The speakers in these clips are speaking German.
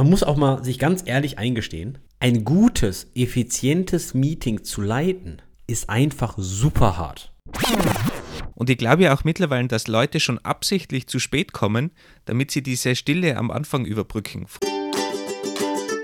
man muss auch mal sich ganz ehrlich eingestehen, ein gutes, effizientes Meeting zu leiten, ist einfach super hart. Und ich glaube ja auch mittlerweile, dass Leute schon absichtlich zu spät kommen, damit sie diese Stille am Anfang überbrücken.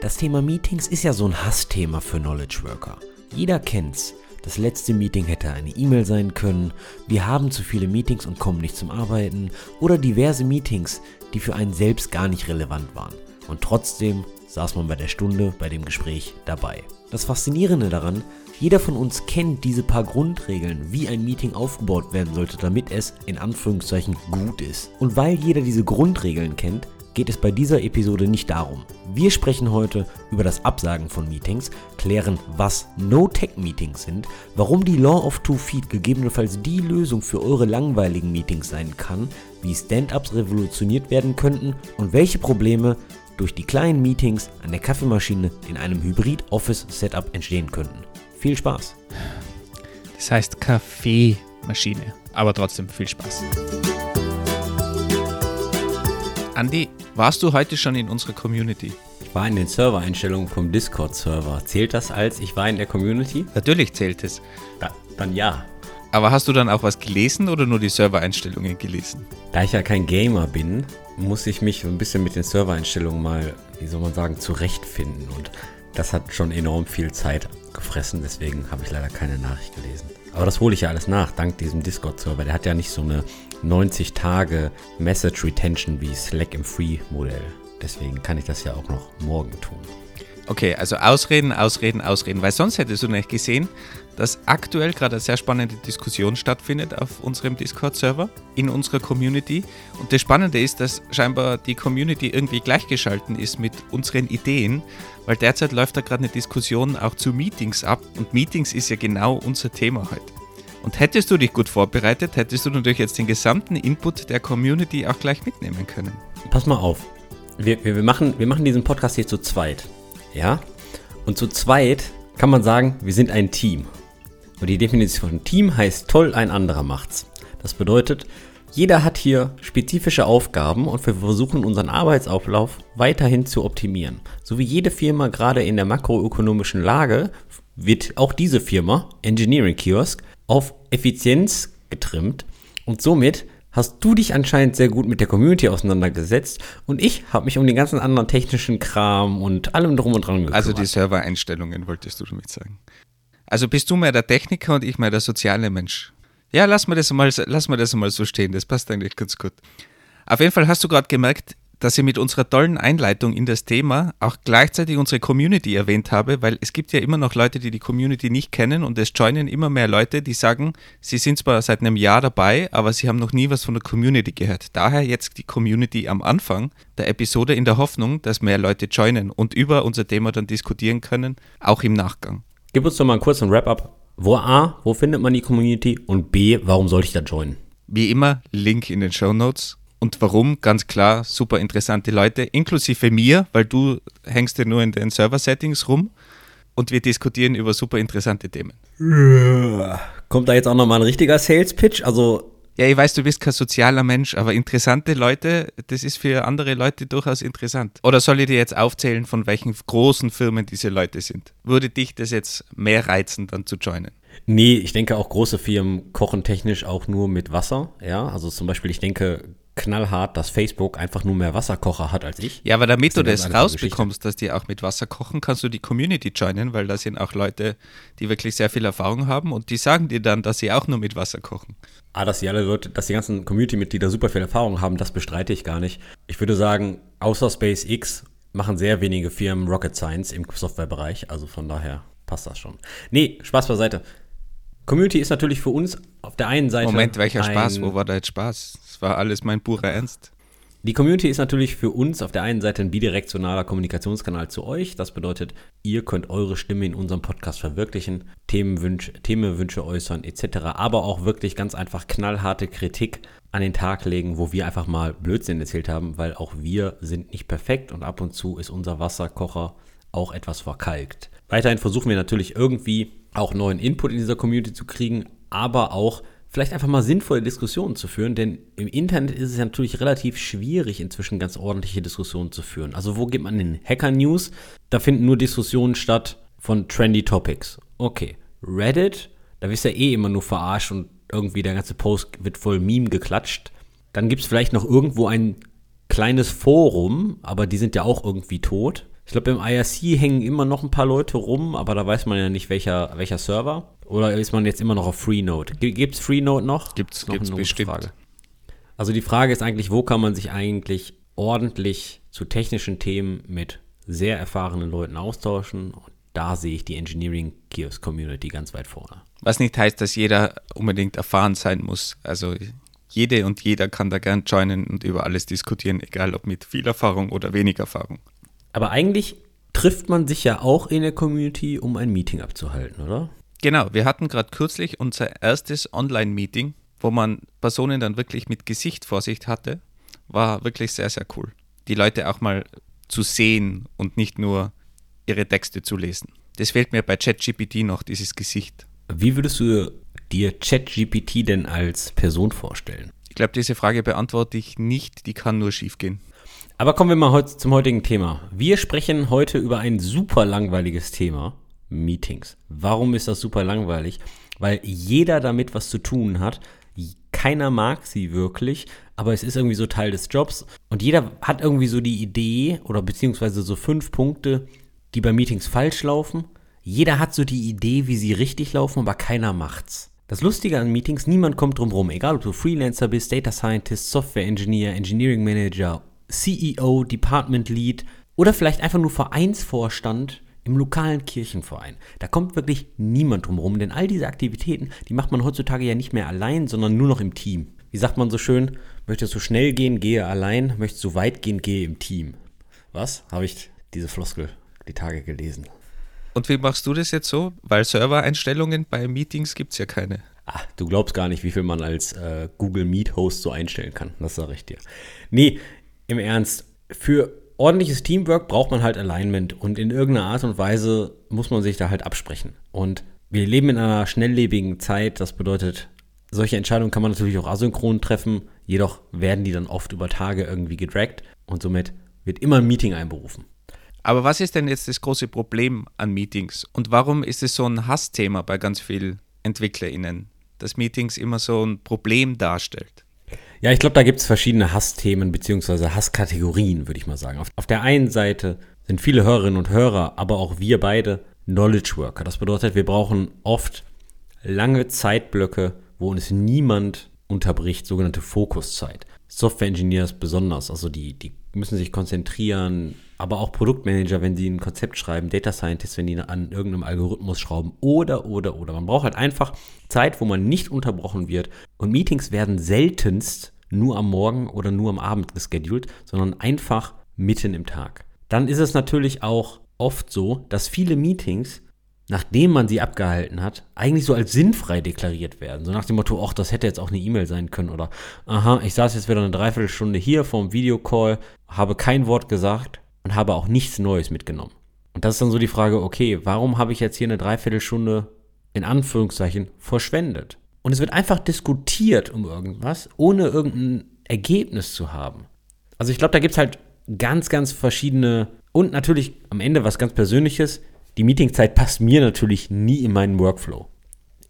Das Thema Meetings ist ja so ein Hassthema für Knowledge Worker. Jeder kennt's. Das letzte Meeting hätte eine E-Mail sein können, wir haben zu viele Meetings und kommen nicht zum Arbeiten oder diverse Meetings, die für einen selbst gar nicht relevant waren. Und trotzdem saß man bei der Stunde bei dem Gespräch dabei. Das Faszinierende daran, jeder von uns kennt diese paar Grundregeln, wie ein Meeting aufgebaut werden sollte, damit es in Anführungszeichen gut ist. Und weil jeder diese Grundregeln kennt, geht es bei dieser Episode nicht darum. Wir sprechen heute über das Absagen von Meetings, klären, was No-Tech-Meetings sind, warum die Law of Two Feet gegebenenfalls die Lösung für eure langweiligen Meetings sein kann, wie Stand-ups revolutioniert werden könnten und welche Probleme durch die kleinen Meetings an der Kaffeemaschine in einem Hybrid-Office-Setup entstehen könnten. Viel Spaß! Das heißt Kaffeemaschine, aber trotzdem viel Spaß. Andi, warst du heute schon in unserer Community? Ich war in den Servereinstellungen vom Discord-Server. Zählt das als ich war in der Community? Natürlich zählt es. Da, dann ja. Aber hast du dann auch was gelesen oder nur die Servereinstellungen gelesen? Da ich ja kein Gamer bin, muss ich mich so ein bisschen mit den Servereinstellungen mal, wie soll man sagen, zurechtfinden. Und das hat schon enorm viel Zeit gefressen, deswegen habe ich leider keine Nachricht gelesen. Aber das hole ich ja alles nach, dank diesem Discord-Server. Der hat ja nicht so eine 90 Tage Message Retention wie Slack im Free-Modell. Deswegen kann ich das ja auch noch morgen tun. Okay, also Ausreden, Ausreden, Ausreden, weil sonst hättest du nicht gesehen, dass aktuell gerade eine sehr spannende Diskussion stattfindet auf unserem Discord-Server, in unserer Community. Und das Spannende ist, dass scheinbar die Community irgendwie gleichgeschalten ist mit unseren Ideen, weil derzeit läuft da gerade eine Diskussion auch zu Meetings ab und Meetings ist ja genau unser Thema heute. Und hättest du dich gut vorbereitet, hättest du natürlich jetzt den gesamten Input der Community auch gleich mitnehmen können. Pass mal auf. Wir, wir, wir, machen, wir machen diesen Podcast hier zu zweit. Ja? Und zu zweit kann man sagen, wir sind ein Team. Und die Definition von Team heißt toll, ein anderer macht's. Das bedeutet, jeder hat hier spezifische Aufgaben und wir versuchen unseren Arbeitsauflauf weiterhin zu optimieren. So wie jede Firma gerade in der makroökonomischen Lage wird auch diese Firma, Engineering Kiosk, auf Effizienz getrimmt und somit hast du dich anscheinend sehr gut mit der Community auseinandergesetzt und ich habe mich um den ganzen anderen technischen Kram und allem drum und dran gekümmert. Also die Servereinstellungen wolltest du damit sagen. Also bist du mehr der Techniker und ich mehr der soziale Mensch. Ja, lass mal das mal, lass mal das mal so stehen, das passt eigentlich ganz gut. Auf jeden Fall hast du gerade gemerkt, dass ich mit unserer tollen Einleitung in das Thema auch gleichzeitig unsere Community erwähnt habe, weil es gibt ja immer noch Leute, die die Community nicht kennen und es joinen immer mehr Leute, die sagen, sie sind zwar seit einem Jahr dabei, aber sie haben noch nie was von der Community gehört. Daher jetzt die Community am Anfang der Episode in der Hoffnung, dass mehr Leute joinen und über unser Thema dann diskutieren können, auch im Nachgang. Gib uns doch mal einen kurzen Wrap-up. Wo A, wo findet man die Community und B, warum sollte ich da joinen? Wie immer, Link in den Show Notes und warum? Ganz klar, super interessante Leute, inklusive mir, weil du hängst ja nur in den Server-Settings rum und wir diskutieren über super interessante Themen. Kommt da jetzt auch nochmal ein richtiger Sales-Pitch? Also. Ja, ich weiß, du bist kein sozialer Mensch, aber interessante Leute, das ist für andere Leute durchaus interessant. Oder soll ich dir jetzt aufzählen, von welchen großen Firmen diese Leute sind? Würde dich das jetzt mehr reizen, dann zu joinen? Nee, ich denke auch große Firmen kochen technisch auch nur mit Wasser. Ja, also zum Beispiel, ich denke, knallhart, dass Facebook einfach nur mehr Wasserkocher hat als ich. Ja, aber damit du das rausbekommst, dass die auch mit Wasser kochen, kannst du die Community joinen, weil da sind auch Leute, die wirklich sehr viel Erfahrung haben und die sagen dir dann, dass sie auch nur mit Wasser kochen. Ah, dass die alle Leute, dass die ganzen Community-Mitglieder super viel Erfahrung haben, das bestreite ich gar nicht. Ich würde sagen, außer SpaceX machen sehr wenige Firmen Rocket Science im Softwarebereich, also von daher passt das schon. Nee, Spaß beiseite. Community ist natürlich für uns auf der einen Seite. Moment, welcher Spaß? Wo war da jetzt Spaß? Das war alles mein purer Ernst. Die Community ist natürlich für uns auf der einen Seite ein bidirektionaler Kommunikationskanal zu euch. Das bedeutet, ihr könnt eure Stimme in unserem Podcast verwirklichen, Themenwünsche, Themenwünsche äußern etc. Aber auch wirklich ganz einfach knallharte Kritik an den Tag legen, wo wir einfach mal Blödsinn erzählt haben, weil auch wir sind nicht perfekt und ab und zu ist unser Wasserkocher auch etwas verkalkt. Weiterhin versuchen wir natürlich irgendwie auch neuen Input in dieser Community zu kriegen, aber auch vielleicht einfach mal sinnvolle Diskussionen zu führen, denn im Internet ist es ja natürlich relativ schwierig, inzwischen ganz ordentliche Diskussionen zu führen. Also wo gibt man den Hacker News? Da finden nur Diskussionen statt von trendy Topics. Okay. Reddit, da wirst du ja eh immer nur verarscht und irgendwie der ganze Post wird voll Meme geklatscht. Dann gibt es vielleicht noch irgendwo ein kleines Forum, aber die sind ja auch irgendwie tot. Ich glaube, im IRC hängen immer noch ein paar Leute rum, aber da weiß man ja nicht, welcher, welcher Server. Oder ist man jetzt immer noch auf Freenode? Gibt es Freenode noch? Gibt es bestimmt. Frage. Also die Frage ist eigentlich, wo kann man sich eigentlich ordentlich zu technischen Themen mit sehr erfahrenen Leuten austauschen? Und da sehe ich die Engineering Kiosk Community ganz weit vorne. Was nicht heißt, dass jeder unbedingt erfahren sein muss. Also jede und jeder kann da gern joinen und über alles diskutieren, egal ob mit viel Erfahrung oder wenig Erfahrung. Aber eigentlich trifft man sich ja auch in der Community, um ein Meeting abzuhalten, oder? Genau, wir hatten gerade kürzlich unser erstes Online-Meeting, wo man Personen dann wirklich mit Gesicht vor sich hatte. War wirklich sehr, sehr cool. Die Leute auch mal zu sehen und nicht nur ihre Texte zu lesen. Das fehlt mir bei ChatGPT noch, dieses Gesicht. Wie würdest du dir ChatGPT denn als Person vorstellen? Ich glaube, diese Frage beantworte ich nicht, die kann nur schiefgehen. Aber kommen wir mal heute zum heutigen Thema. Wir sprechen heute über ein super langweiliges Thema, Meetings. Warum ist das super langweilig? Weil jeder damit was zu tun hat. Keiner mag sie wirklich, aber es ist irgendwie so Teil des Jobs. Und jeder hat irgendwie so die Idee oder beziehungsweise so fünf Punkte, die bei Meetings falsch laufen. Jeder hat so die Idee, wie sie richtig laufen, aber keiner macht's. Das Lustige an Meetings, niemand kommt drum rum, egal ob du Freelancer bist, Data Scientist, Software Engineer, Engineering Manager CEO, Department Lead oder vielleicht einfach nur Vereinsvorstand im lokalen Kirchenverein. Da kommt wirklich niemand drum rum, denn all diese Aktivitäten, die macht man heutzutage ja nicht mehr allein, sondern nur noch im Team. Wie sagt man so schön? Möchtest du schnell gehen, gehe allein. Möchtest du weit gehen, gehe im Team. Was? Habe ich diese Floskel die Tage gelesen. Und wie machst du das jetzt so? Weil Servereinstellungen bei Meetings gibt es ja keine. Ah, du glaubst gar nicht, wie viel man als äh, Google Meet Host so einstellen kann. Das sage ich dir. Nee, im Ernst, für ordentliches Teamwork braucht man halt Alignment und in irgendeiner Art und Weise muss man sich da halt absprechen. Und wir leben in einer schnelllebigen Zeit, das bedeutet, solche Entscheidungen kann man natürlich auch asynchron treffen, jedoch werden die dann oft über Tage irgendwie gedragt und somit wird immer ein Meeting einberufen. Aber was ist denn jetzt das große Problem an Meetings und warum ist es so ein Hassthema bei ganz vielen EntwicklerInnen, dass Meetings immer so ein Problem darstellt? Ja, ich glaube, da gibt es verschiedene Hassthemen bzw. Hasskategorien, würde ich mal sagen. Auf, auf der einen Seite sind viele Hörerinnen und Hörer, aber auch wir beide Knowledge Worker. Das bedeutet, wir brauchen oft lange Zeitblöcke, wo uns niemand unterbricht, sogenannte Fokuszeit. Software Engineers besonders, also die, die müssen sich konzentrieren, aber auch Produktmanager, wenn sie ein Konzept schreiben, Data Scientists, wenn die an irgendeinem Algorithmus schrauben oder, oder, oder. Man braucht halt einfach Zeit, wo man nicht unterbrochen wird. Und Meetings werden seltenst nur am Morgen oder nur am Abend geschedult, sondern einfach mitten im Tag. Dann ist es natürlich auch oft so, dass viele Meetings nachdem man sie abgehalten hat, eigentlich so als sinnfrei deklariert werden. So nach dem Motto, ach, das hätte jetzt auch eine E-Mail sein können oder, aha, ich saß jetzt wieder eine Dreiviertelstunde hier vorm Videocall, habe kein Wort gesagt und habe auch nichts Neues mitgenommen. Und das ist dann so die Frage, okay, warum habe ich jetzt hier eine Dreiviertelstunde in Anführungszeichen verschwendet? Und es wird einfach diskutiert um irgendwas, ohne irgendein Ergebnis zu haben. Also ich glaube, da gibt es halt ganz, ganz verschiedene und natürlich am Ende was ganz Persönliches die Meetingzeit passt mir natürlich nie in meinen Workflow.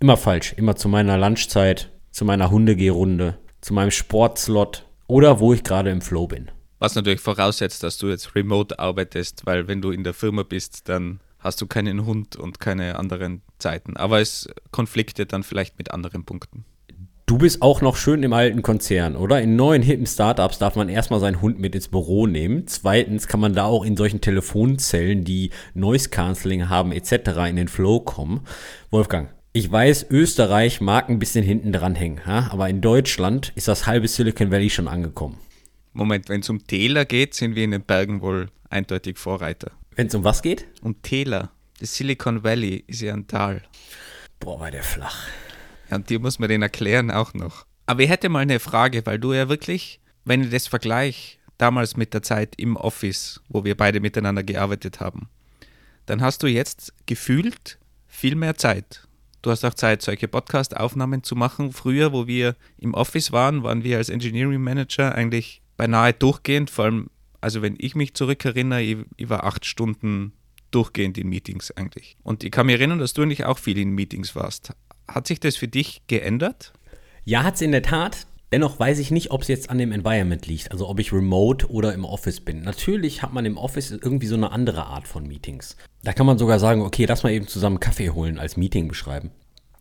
Immer falsch. Immer zu meiner Lunchzeit, zu meiner Hundegehrunde, zu meinem Sportslot oder wo ich gerade im Flow bin. Was natürlich voraussetzt, dass du jetzt remote arbeitest, weil wenn du in der Firma bist, dann hast du keinen Hund und keine anderen Zeiten. Aber es konfliktet dann vielleicht mit anderen Punkten. Du bist auch noch schön im alten Konzern, oder? In neuen hippen Startups darf man erstmal seinen Hund mit ins Büro nehmen. Zweitens kann man da auch in solchen Telefonzellen, die Noise Cancelling haben etc. in den Flow kommen. Wolfgang, ich weiß, Österreich mag ein bisschen hinten dranhängen, aber in Deutschland ist das halbe Silicon Valley schon angekommen. Moment, wenn es um Täler geht, sind wir in den Bergen wohl eindeutig Vorreiter. Wenn es um was geht? Um Täler. Das Silicon Valley ist ja ein Tal. Boah, war der flach. Ja, und dir muss man den erklären auch noch. Aber ich hätte mal eine Frage, weil du ja wirklich, wenn ich das vergleiche, damals mit der Zeit im Office, wo wir beide miteinander gearbeitet haben, dann hast du jetzt gefühlt viel mehr Zeit. Du hast auch Zeit, solche Podcast-Aufnahmen zu machen. Früher, wo wir im Office waren, waren wir als Engineering Manager eigentlich beinahe durchgehend, vor allem, also wenn ich mich zurückerinnere, ich, ich war acht Stunden durchgehend in Meetings eigentlich. Und ich kann mich erinnern, dass du eigentlich auch viel in Meetings warst. Hat sich das für dich geändert? Ja, hat es in der Tat. Dennoch weiß ich nicht, ob es jetzt an dem Environment liegt, also ob ich remote oder im Office bin. Natürlich hat man im Office irgendwie so eine andere Art von Meetings. Da kann man sogar sagen, okay, lass mal eben zusammen Kaffee holen als Meeting beschreiben.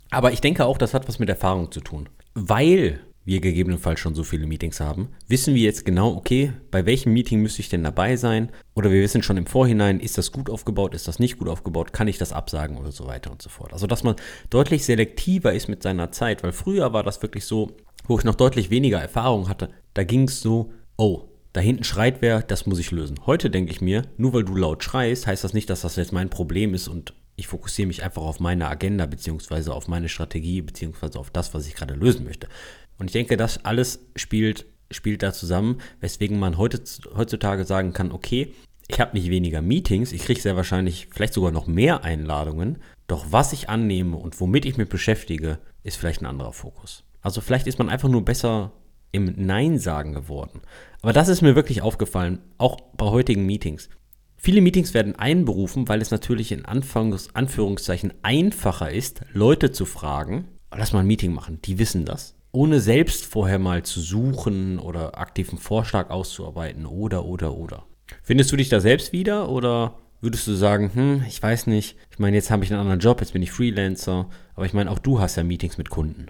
Aber ich denke auch, das hat was mit Erfahrung zu tun. Weil wir gegebenenfalls schon so viele Meetings haben, wissen wir jetzt genau, okay, bei welchem Meeting müsste ich denn dabei sein? Oder wir wissen schon im Vorhinein, ist das gut aufgebaut, ist das nicht gut aufgebaut, kann ich das absagen oder so weiter und so fort. Also, dass man deutlich selektiver ist mit seiner Zeit, weil früher war das wirklich so, wo ich noch deutlich weniger Erfahrung hatte, da ging es so, oh, da hinten schreit wer, das muss ich lösen. Heute denke ich mir, nur weil du laut schreist, heißt das nicht, dass das jetzt mein Problem ist und ich fokussiere mich einfach auf meine Agenda beziehungsweise auf meine Strategie beziehungsweise auf das, was ich gerade lösen möchte. Und ich denke, das alles spielt, spielt da zusammen, weswegen man heute, heutzutage sagen kann, okay, ich habe nicht weniger Meetings, ich kriege sehr wahrscheinlich vielleicht sogar noch mehr Einladungen, doch was ich annehme und womit ich mich beschäftige, ist vielleicht ein anderer Fokus. Also vielleicht ist man einfach nur besser im Nein sagen geworden. Aber das ist mir wirklich aufgefallen, auch bei heutigen Meetings. Viele Meetings werden einberufen, weil es natürlich in Anführungszeichen einfacher ist, Leute zu fragen, lass mal ein Meeting machen, die wissen das ohne selbst vorher mal zu suchen oder aktiven Vorschlag auszuarbeiten oder, oder, oder. Findest du dich da selbst wieder oder würdest du sagen, hm, ich weiß nicht, ich meine, jetzt habe ich einen anderen Job, jetzt bin ich Freelancer, aber ich meine, auch du hast ja Meetings mit Kunden.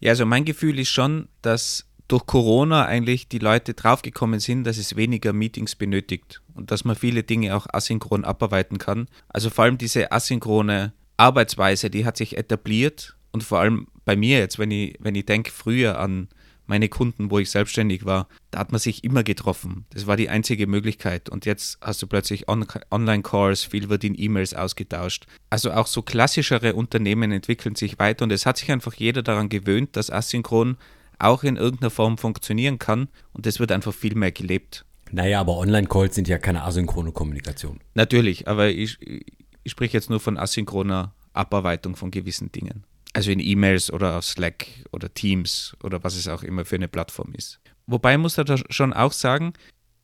Ja, also mein Gefühl ist schon, dass durch Corona eigentlich die Leute draufgekommen sind, dass es weniger Meetings benötigt und dass man viele Dinge auch asynchron abarbeiten kann. Also vor allem diese asynchrone Arbeitsweise, die hat sich etabliert und vor allem bei mir jetzt, wenn ich, wenn ich denke früher an meine Kunden, wo ich selbstständig war, da hat man sich immer getroffen. Das war die einzige Möglichkeit. Und jetzt hast du plötzlich On Online-Calls, viel wird in E-Mails ausgetauscht. Also auch so klassischere Unternehmen entwickeln sich weiter und es hat sich einfach jeder daran gewöhnt, dass asynchron auch in irgendeiner Form funktionieren kann und es wird einfach viel mehr gelebt. Naja, aber Online-Calls sind ja keine asynchrone Kommunikation. Natürlich, aber ich, ich spreche jetzt nur von asynchroner Abarbeitung von gewissen Dingen. Also in E-Mails oder auf Slack oder Teams oder was es auch immer für eine Plattform ist. Wobei muss da schon auch sagen,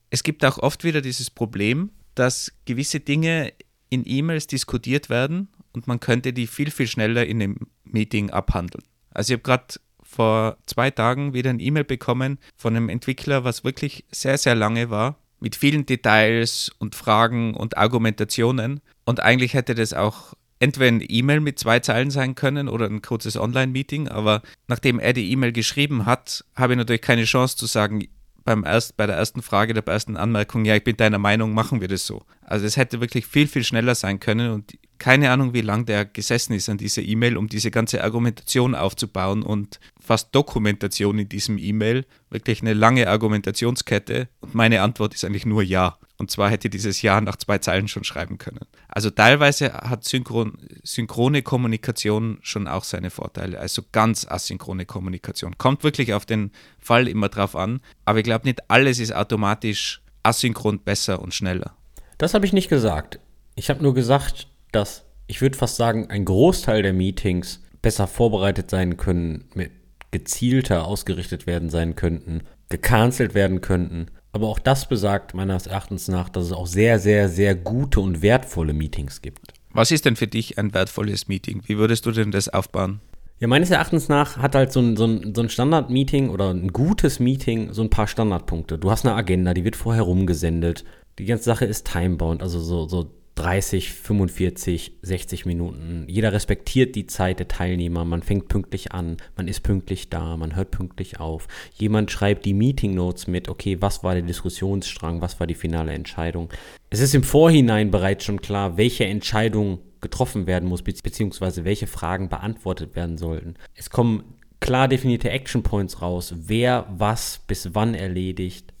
es gibt auch oft wieder dieses Problem, dass gewisse Dinge in E-Mails diskutiert werden und man könnte die viel, viel schneller in einem Meeting abhandeln. Also ich habe gerade vor zwei Tagen wieder ein E-Mail bekommen von einem Entwickler, was wirklich sehr, sehr lange war, mit vielen Details und Fragen und Argumentationen. Und eigentlich hätte das auch entweder ein E-Mail mit zwei Zeilen sein können oder ein kurzes Online-Meeting, aber nachdem er die E-Mail geschrieben hat, habe ich natürlich keine Chance zu sagen, beim erst, bei der ersten Frage, der ersten Anmerkung, ja, ich bin deiner Meinung, machen wir das so. Also es hätte wirklich viel, viel schneller sein können und keine Ahnung, wie lange der gesessen ist an dieser E-Mail, um diese ganze Argumentation aufzubauen und fast Dokumentation in diesem E-Mail, wirklich eine lange Argumentationskette und meine Antwort ist eigentlich nur Ja. Und zwar hätte dieses Ja nach zwei Zeilen schon schreiben können. Also teilweise hat Synchron, synchrone Kommunikation schon auch seine Vorteile, also ganz asynchrone Kommunikation. Kommt wirklich auf den Fall immer drauf an, aber ich glaube nicht alles ist automatisch asynchron besser und schneller. Das habe ich nicht gesagt. Ich habe nur gesagt, dass ich würde fast sagen, ein Großteil der Meetings besser vorbereitet sein können, mit gezielter ausgerichtet werden sein könnten, gecancelt werden könnten. Aber auch das besagt meines Erachtens nach, dass es auch sehr, sehr, sehr gute und wertvolle Meetings gibt. Was ist denn für dich ein wertvolles Meeting? Wie würdest du denn das aufbauen? Ja, meines Erachtens nach hat halt so ein, so ein, so ein Standard-Meeting oder ein gutes Meeting so ein paar Standardpunkte. Du hast eine Agenda, die wird vorher rumgesendet. Die ganze Sache ist timebound, also so, so 30, 45, 60 Minuten. Jeder respektiert die Zeit der Teilnehmer. Man fängt pünktlich an, man ist pünktlich da, man hört pünktlich auf. Jemand schreibt die Meeting Notes mit, okay, was war der Diskussionsstrang, was war die finale Entscheidung. Es ist im Vorhinein bereits schon klar, welche Entscheidung getroffen werden muss, beziehungsweise welche Fragen beantwortet werden sollten. Es kommen klar definierte Action Points raus, wer was bis wann erledigt.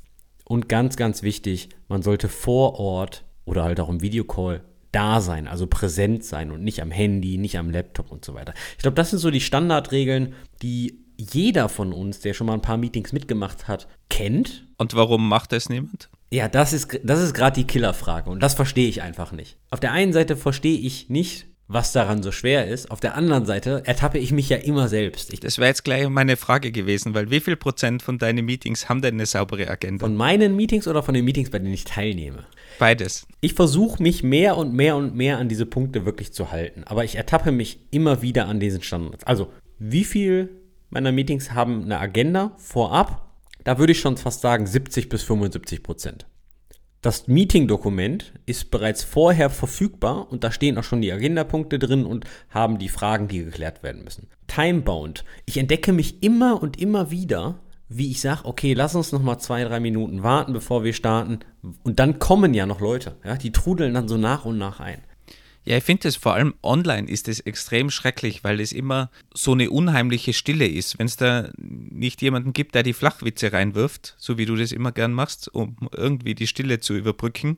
Und ganz, ganz wichtig, man sollte vor Ort oder halt auch im Videocall da sein, also präsent sein und nicht am Handy, nicht am Laptop und so weiter. Ich glaube, das sind so die Standardregeln, die jeder von uns, der schon mal ein paar Meetings mitgemacht hat, kennt. Und warum macht das niemand? Ja, das ist, das ist gerade die Killerfrage und das verstehe ich einfach nicht. Auf der einen Seite verstehe ich nicht, was daran so schwer ist. Auf der anderen Seite ertappe ich mich ja immer selbst. Ich, das wäre jetzt gleich meine Frage gewesen, weil wie viel Prozent von deinen Meetings haben denn eine saubere Agenda? Von meinen Meetings oder von den Meetings, bei denen ich teilnehme? Beides. Ich versuche mich mehr und mehr und mehr an diese Punkte wirklich zu halten, aber ich ertappe mich immer wieder an diesen Standards. Also, wie viel meiner Meetings haben eine Agenda vorab? Da würde ich schon fast sagen 70 bis 75 Prozent. Das Meeting-Dokument ist bereits vorher verfügbar und da stehen auch schon die Agendapunkte drin und haben die Fragen, die geklärt werden müssen. Timebound. Ich entdecke mich immer und immer wieder, wie ich sage, okay, lass uns noch mal zwei, drei Minuten warten, bevor wir starten. Und dann kommen ja noch Leute, ja, die trudeln dann so nach und nach ein. Ja, ich finde es vor allem online ist es extrem schrecklich, weil es immer so eine unheimliche Stille ist. Wenn es da nicht jemanden gibt, der die Flachwitze reinwirft, so wie du das immer gern machst, um irgendwie die Stille zu überbrücken,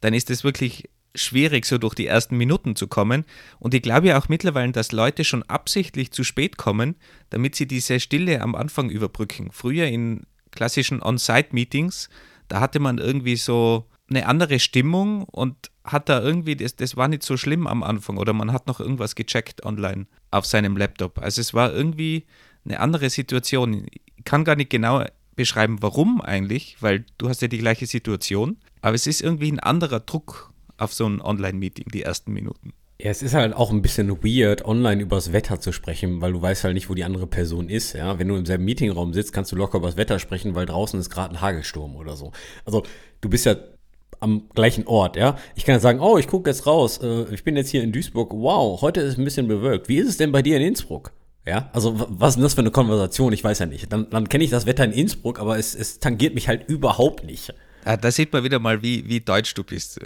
dann ist es wirklich schwierig, so durch die ersten Minuten zu kommen. Und ich glaube ja auch mittlerweile, dass Leute schon absichtlich zu spät kommen, damit sie diese Stille am Anfang überbrücken. Früher in klassischen On-Site-Meetings, da hatte man irgendwie so eine andere Stimmung und hat da irgendwie, das, das war nicht so schlimm am Anfang oder man hat noch irgendwas gecheckt online auf seinem Laptop. Also es war irgendwie eine andere Situation. Ich kann gar nicht genau beschreiben, warum eigentlich, weil du hast ja die gleiche Situation, aber es ist irgendwie ein anderer Druck auf so ein Online-Meeting, die ersten Minuten. Ja, es ist halt auch ein bisschen weird, online übers Wetter zu sprechen, weil du weißt halt nicht, wo die andere Person ist. Ja, wenn du im selben Meetingraum sitzt, kannst du locker übers Wetter sprechen, weil draußen ist gerade ein Hagelsturm oder so. Also du bist ja am gleichen Ort, ja. Ich kann sagen, oh, ich gucke jetzt raus, äh, ich bin jetzt hier in Duisburg, wow, heute ist ein bisschen bewölkt. Wie ist es denn bei dir in Innsbruck? Ja, also was ist denn das für eine Konversation? Ich weiß ja nicht. Dann, dann kenne ich das Wetter in Innsbruck, aber es, es tangiert mich halt überhaupt nicht. Ja, da sieht man wieder mal, wie, wie deutsch du bist.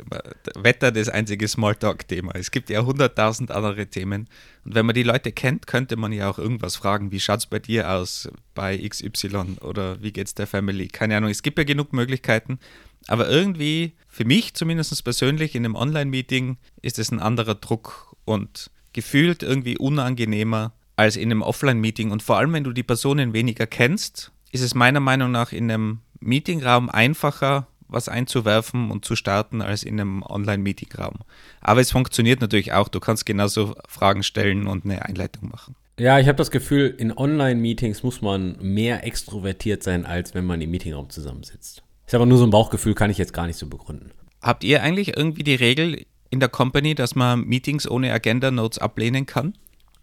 Wetter das einzige Smalltalk-Thema. Es gibt ja hunderttausend andere Themen. Und wenn man die Leute kennt, könnte man ja auch irgendwas fragen. Wie schaut es bei dir aus bei XY oder wie geht's der Family? Keine Ahnung. Es gibt ja genug Möglichkeiten. Aber irgendwie, für mich zumindest persönlich in einem Online-Meeting, ist es ein anderer Druck und gefühlt irgendwie unangenehmer als in einem Offline-Meeting. Und vor allem, wenn du die Personen weniger kennst, ist es meiner Meinung nach in einem Meetingraum einfacher, was einzuwerfen und zu starten als in einem Online-Meetingraum. Aber es funktioniert natürlich auch. Du kannst genauso Fragen stellen und eine Einleitung machen. Ja, ich habe das Gefühl, in Online-Meetings muss man mehr extrovertiert sein, als wenn man im Meetingraum zusammensitzt. Ist aber nur so ein Bauchgefühl, kann ich jetzt gar nicht so begründen. Habt ihr eigentlich irgendwie die Regel in der Company, dass man Meetings ohne Agenda-Notes ablehnen kann?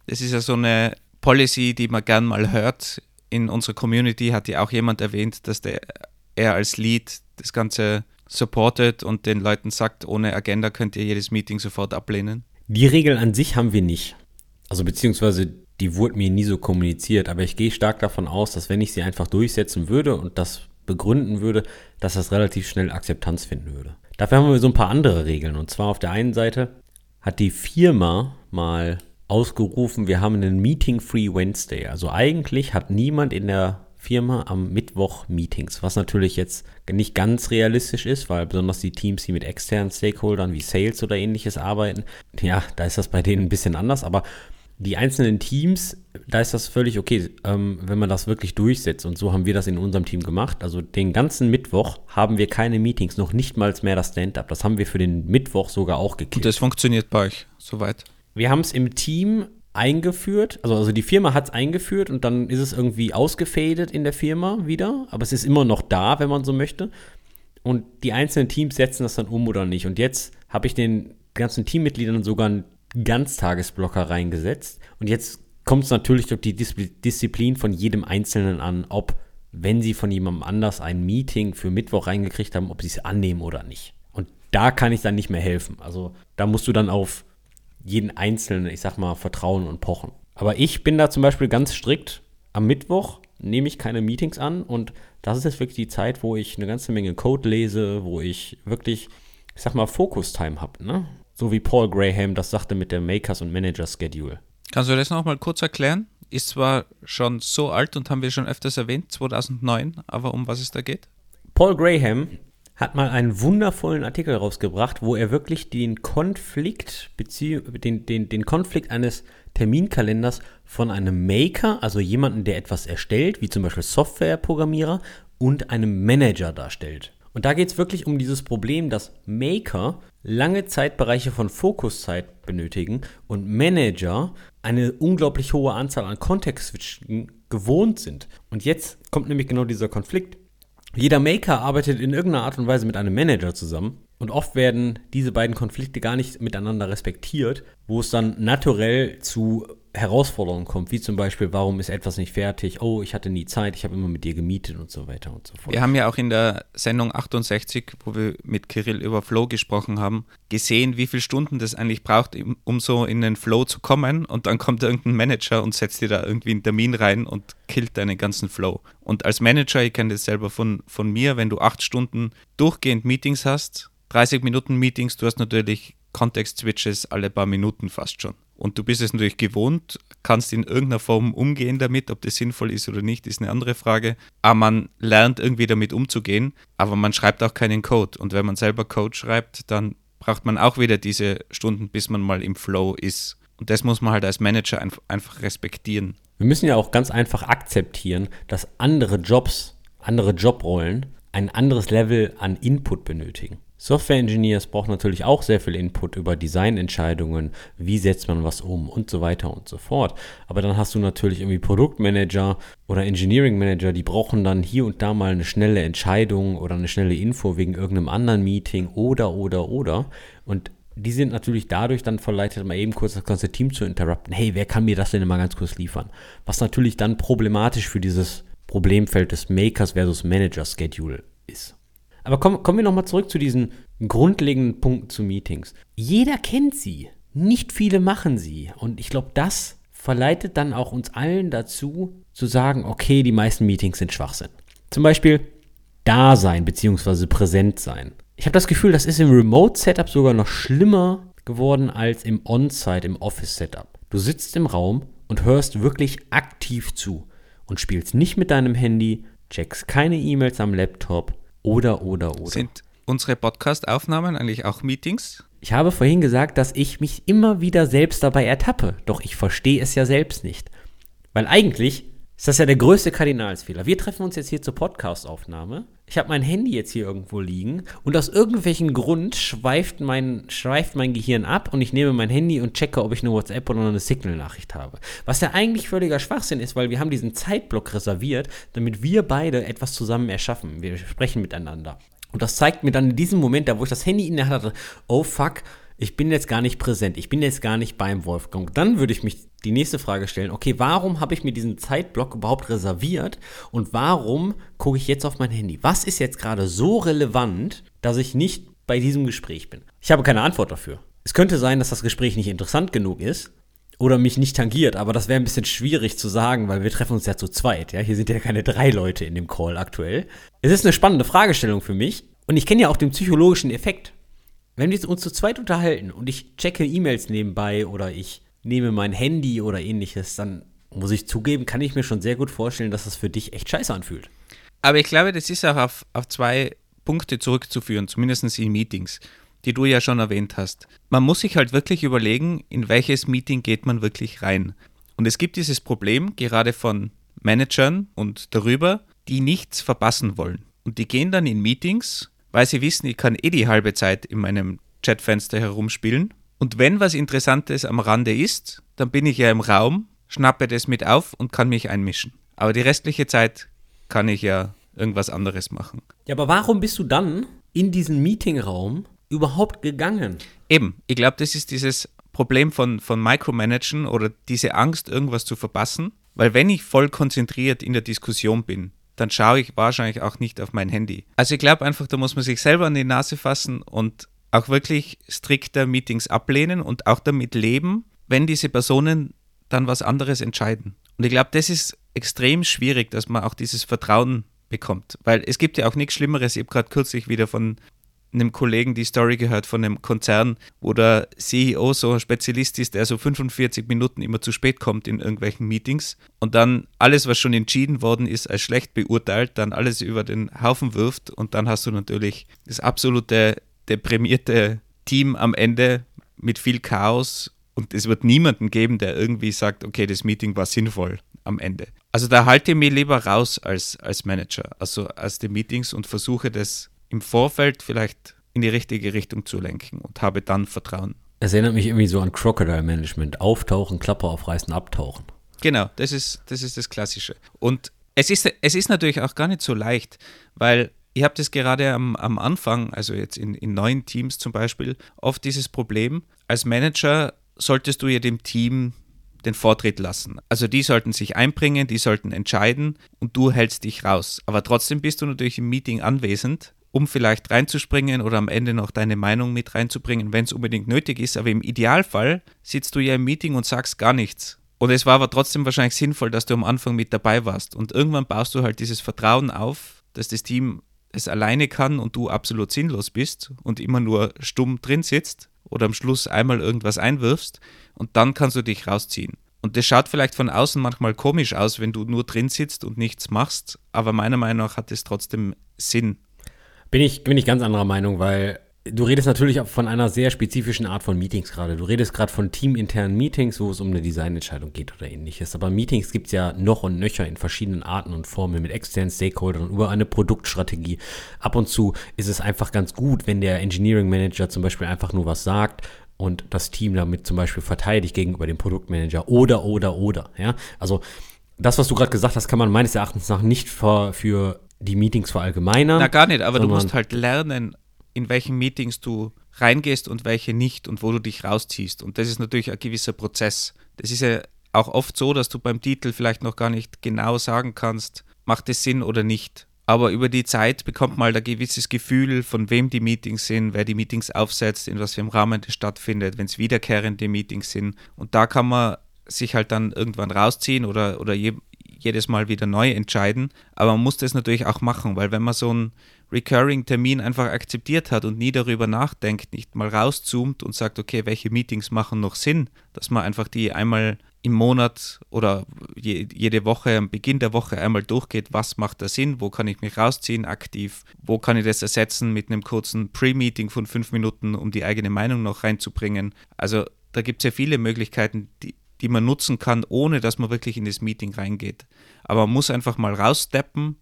Das ist ja so eine Policy, die man gern mal hört. In unserer Community hat ja auch jemand erwähnt, dass der, er als Lead das Ganze supportet und den Leuten sagt, ohne Agenda könnt ihr jedes Meeting sofort ablehnen. Die Regel an sich haben wir nicht. Also beziehungsweise die wurde mir nie so kommuniziert, aber ich gehe stark davon aus, dass wenn ich sie einfach durchsetzen würde und das begründen würde, dass das relativ schnell Akzeptanz finden würde. Dafür haben wir so ein paar andere Regeln. Und zwar auf der einen Seite hat die Firma mal ausgerufen, wir haben einen Meeting-Free Wednesday. Also eigentlich hat niemand in der Firma am Mittwoch Meetings, was natürlich jetzt nicht ganz realistisch ist, weil besonders die Teams, die mit externen Stakeholdern wie Sales oder ähnliches arbeiten, ja, da ist das bei denen ein bisschen anders, aber die einzelnen Teams, da ist das völlig okay, ähm, wenn man das wirklich durchsetzt. Und so haben wir das in unserem Team gemacht. Also den ganzen Mittwoch haben wir keine Meetings, noch nicht mal mehr das Stand-up. Das haben wir für den Mittwoch sogar auch gekillt. Und das funktioniert bei euch soweit? Wir haben es im Team eingeführt, also, also die Firma hat es eingeführt und dann ist es irgendwie ausgefadet in der Firma wieder, aber es ist immer noch da, wenn man so möchte. Und die einzelnen Teams setzen das dann um oder nicht. Und jetzt habe ich den ganzen Teammitgliedern sogar ein Ganztagesblocker reingesetzt. Und jetzt kommt es natürlich auf die Disziplin von jedem Einzelnen an, ob, wenn sie von jemandem anders ein Meeting für Mittwoch reingekriegt haben, ob sie es annehmen oder nicht. Und da kann ich dann nicht mehr helfen. Also da musst du dann auf jeden Einzelnen, ich sag mal, vertrauen und pochen. Aber ich bin da zum Beispiel ganz strikt. Am Mittwoch nehme ich keine Meetings an und das ist jetzt wirklich die Zeit, wo ich eine ganze Menge Code lese, wo ich wirklich, ich sag mal, Focus-Time habe. Ne? So wie Paul Graham das sagte mit der Makers- und Manager-Schedule. Kannst du das nochmal kurz erklären? Ist zwar schon so alt und haben wir schon öfters erwähnt, 2009, aber um was es da geht? Paul Graham hat mal einen wundervollen Artikel rausgebracht, wo er wirklich den Konflikt, den, den, den Konflikt eines Terminkalenders von einem Maker, also jemanden, der etwas erstellt, wie zum Beispiel Softwareprogrammierer, und einem Manager darstellt. Und da geht es wirklich um dieses Problem, dass Maker lange Zeitbereiche von Fokuszeit benötigen und Manager eine unglaublich hohe Anzahl an Kontext-Switchen gewohnt sind. Und jetzt kommt nämlich genau dieser Konflikt. Jeder Maker arbeitet in irgendeiner Art und Weise mit einem Manager zusammen und oft werden diese beiden Konflikte gar nicht miteinander respektiert, wo es dann naturell zu Herausforderungen kommt, wie zum Beispiel, warum ist etwas nicht fertig? Oh, ich hatte nie Zeit, ich habe immer mit dir gemietet und so weiter und so fort. Wir haben ja auch in der Sendung 68, wo wir mit Kirill über Flow gesprochen haben, gesehen, wie viele Stunden das eigentlich braucht, um so in den Flow zu kommen. Und dann kommt irgendein Manager und setzt dir da irgendwie einen Termin rein und killt deinen ganzen Flow. Und als Manager, ich kenne das selber von, von mir, wenn du acht Stunden durchgehend Meetings hast, 30 Minuten Meetings, du hast natürlich Kontext-Switches alle paar Minuten fast schon. Und du bist es natürlich gewohnt, kannst in irgendeiner Form umgehen damit. Ob das sinnvoll ist oder nicht, ist eine andere Frage. Aber man lernt irgendwie damit umzugehen, aber man schreibt auch keinen Code. Und wenn man selber Code schreibt, dann braucht man auch wieder diese Stunden, bis man mal im Flow ist. Und das muss man halt als Manager einfach respektieren. Wir müssen ja auch ganz einfach akzeptieren, dass andere Jobs, andere Jobrollen ein anderes Level an Input benötigen. Software Engineers brauchen natürlich auch sehr viel Input über Designentscheidungen, wie setzt man was um und so weiter und so fort. Aber dann hast du natürlich irgendwie Produktmanager oder Engineering Manager, die brauchen dann hier und da mal eine schnelle Entscheidung oder eine schnelle Info wegen irgendeinem anderen Meeting oder oder oder. Und die sind natürlich dadurch dann verleitet, mal eben kurz das ganze Team zu interrupten. Hey, wer kann mir das denn mal ganz kurz liefern? Was natürlich dann problematisch für dieses Problemfeld des Makers versus Manager Schedule ist. Aber komm, kommen wir nochmal zurück zu diesen grundlegenden Punkten zu Meetings. Jeder kennt sie, nicht viele machen sie. Und ich glaube, das verleitet dann auch uns allen dazu, zu sagen, okay, die meisten Meetings sind Schwachsinn. Zum Beispiel da sein bzw. präsent sein. Ich habe das Gefühl, das ist im Remote-Setup sogar noch schlimmer geworden als im On-Site, im Office-Setup. Du sitzt im Raum und hörst wirklich aktiv zu und spielst nicht mit deinem Handy, checkst keine E-Mails am Laptop, oder, oder, oder. Sind unsere Podcast-Aufnahmen eigentlich auch Meetings? Ich habe vorhin gesagt, dass ich mich immer wieder selbst dabei ertappe, doch ich verstehe es ja selbst nicht. Weil eigentlich ist das ja der größte Kardinalsfehler. Wir treffen uns jetzt hier zur Podcast-Aufnahme. Ich habe mein Handy jetzt hier irgendwo liegen und aus irgendwelchen Grund schweift mein, schweift mein Gehirn ab und ich nehme mein Handy und checke, ob ich eine WhatsApp oder eine Signal-Nachricht habe. Was ja eigentlich völliger Schwachsinn ist, weil wir haben diesen Zeitblock reserviert, damit wir beide etwas zusammen erschaffen. Wir sprechen miteinander. Und das zeigt mir dann in diesem Moment, da wo ich das Handy in der Hand hatte, oh fuck, ich bin jetzt gar nicht präsent, ich bin jetzt gar nicht beim Wolfgang. Dann würde ich mich die nächste Frage stellen, okay, warum habe ich mir diesen Zeitblock überhaupt reserviert und warum gucke ich jetzt auf mein Handy? Was ist jetzt gerade so relevant, dass ich nicht bei diesem Gespräch bin? Ich habe keine Antwort dafür. Es könnte sein, dass das Gespräch nicht interessant genug ist oder mich nicht tangiert, aber das wäre ein bisschen schwierig zu sagen, weil wir treffen uns ja zu zweit, ja? Hier sind ja keine drei Leute in dem Call aktuell. Es ist eine spannende Fragestellung für mich und ich kenne ja auch den psychologischen Effekt wenn wir uns zu zweit unterhalten und ich checke E-Mails nebenbei oder ich nehme mein Handy oder ähnliches, dann muss ich zugeben, kann ich mir schon sehr gut vorstellen, dass das für dich echt scheiße anfühlt. Aber ich glaube, das ist auch auf, auf zwei Punkte zurückzuführen, zumindest in Meetings, die du ja schon erwähnt hast. Man muss sich halt wirklich überlegen, in welches Meeting geht man wirklich rein. Und es gibt dieses Problem, gerade von Managern und darüber, die nichts verpassen wollen. Und die gehen dann in Meetings weil sie wissen, ich kann eh die halbe Zeit in meinem Chatfenster herumspielen. Und wenn was Interessantes am Rande ist, dann bin ich ja im Raum, schnappe das mit auf und kann mich einmischen. Aber die restliche Zeit kann ich ja irgendwas anderes machen. Ja, aber warum bist du dann in diesen Meetingraum überhaupt gegangen? Eben, ich glaube, das ist dieses Problem von, von Micromanagen oder diese Angst, irgendwas zu verpassen. Weil wenn ich voll konzentriert in der Diskussion bin, dann schaue ich wahrscheinlich auch nicht auf mein Handy. Also ich glaube einfach, da muss man sich selber an die Nase fassen und auch wirklich strikter Meetings ablehnen und auch damit leben, wenn diese Personen dann was anderes entscheiden. Und ich glaube, das ist extrem schwierig, dass man auch dieses Vertrauen bekommt, weil es gibt ja auch nichts Schlimmeres. Ich habe gerade kürzlich wieder von einem Kollegen die Story gehört von einem Konzern, wo der CEO so ein Spezialist ist, der so 45 Minuten immer zu spät kommt in irgendwelchen Meetings und dann alles, was schon entschieden worden ist, als schlecht beurteilt, dann alles über den Haufen wirft und dann hast du natürlich das absolute deprimierte Team am Ende mit viel Chaos und es wird niemanden geben, der irgendwie sagt, okay, das Meeting war sinnvoll am Ende. Also da halte ich mich lieber raus als, als Manager, also aus den Meetings und versuche das im Vorfeld vielleicht in die richtige Richtung zu lenken und habe dann Vertrauen. Es erinnert mich irgendwie so an Crocodile Management. Auftauchen, Klappe aufreißen, abtauchen. Genau, das ist das, ist das Klassische. Und es ist, es ist natürlich auch gar nicht so leicht, weil ihr habt es gerade am, am Anfang, also jetzt in, in neuen Teams zum Beispiel, oft dieses Problem, als Manager solltest du ja dem Team den Vortritt lassen. Also die sollten sich einbringen, die sollten entscheiden und du hältst dich raus. Aber trotzdem bist du natürlich im Meeting anwesend, um vielleicht reinzuspringen oder am Ende noch deine Meinung mit reinzubringen, wenn es unbedingt nötig ist. Aber im Idealfall sitzt du ja im Meeting und sagst gar nichts. Und es war aber trotzdem wahrscheinlich sinnvoll, dass du am Anfang mit dabei warst. Und irgendwann baust du halt dieses Vertrauen auf, dass das Team es alleine kann und du absolut sinnlos bist und immer nur stumm drin sitzt oder am Schluss einmal irgendwas einwirfst und dann kannst du dich rausziehen. Und das schaut vielleicht von außen manchmal komisch aus, wenn du nur drin sitzt und nichts machst, aber meiner Meinung nach hat es trotzdem Sinn. Bin ich, bin ich ganz anderer Meinung, weil Du redest natürlich auch von einer sehr spezifischen Art von Meetings gerade. Du redest gerade von teaminternen Meetings, wo es um eine Designentscheidung geht oder ähnliches. Aber Meetings gibt es ja noch und nöcher in verschiedenen Arten und Formen mit externen Stakeholdern über eine Produktstrategie. Ab und zu ist es einfach ganz gut, wenn der Engineering Manager zum Beispiel einfach nur was sagt und das Team damit zum Beispiel verteidigt gegenüber dem Produktmanager oder, oder, oder. Ja, also das, was du gerade gesagt hast, kann man meines Erachtens nach nicht für, für die Meetings verallgemeinern. Na, gar nicht, aber du musst halt lernen, in welchen Meetings du reingehst und welche nicht und wo du dich rausziehst. Und das ist natürlich ein gewisser Prozess. Das ist ja auch oft so, dass du beim Titel vielleicht noch gar nicht genau sagen kannst, macht es Sinn oder nicht. Aber über die Zeit bekommt man halt ein gewisses Gefühl, von wem die Meetings sind, wer die Meetings aufsetzt, in was für einem Rahmen das stattfindet, wenn es wiederkehrende Meetings sind. Und da kann man sich halt dann irgendwann rausziehen oder, oder je, jedes Mal wieder neu entscheiden. Aber man muss das natürlich auch machen, weil wenn man so einen Recurring-Termin einfach akzeptiert hat und nie darüber nachdenkt, nicht mal rauszoomt und sagt, okay, welche Meetings machen noch Sinn, dass man einfach die einmal im Monat oder je, jede Woche, am Beginn der Woche einmal durchgeht, was macht da Sinn, wo kann ich mich rausziehen aktiv, wo kann ich das ersetzen mit einem kurzen Pre-Meeting von fünf Minuten, um die eigene Meinung noch reinzubringen. Also da gibt es ja viele Möglichkeiten, die, die man nutzen kann, ohne dass man wirklich in das Meeting reingeht. Aber man muss einfach mal raussteppen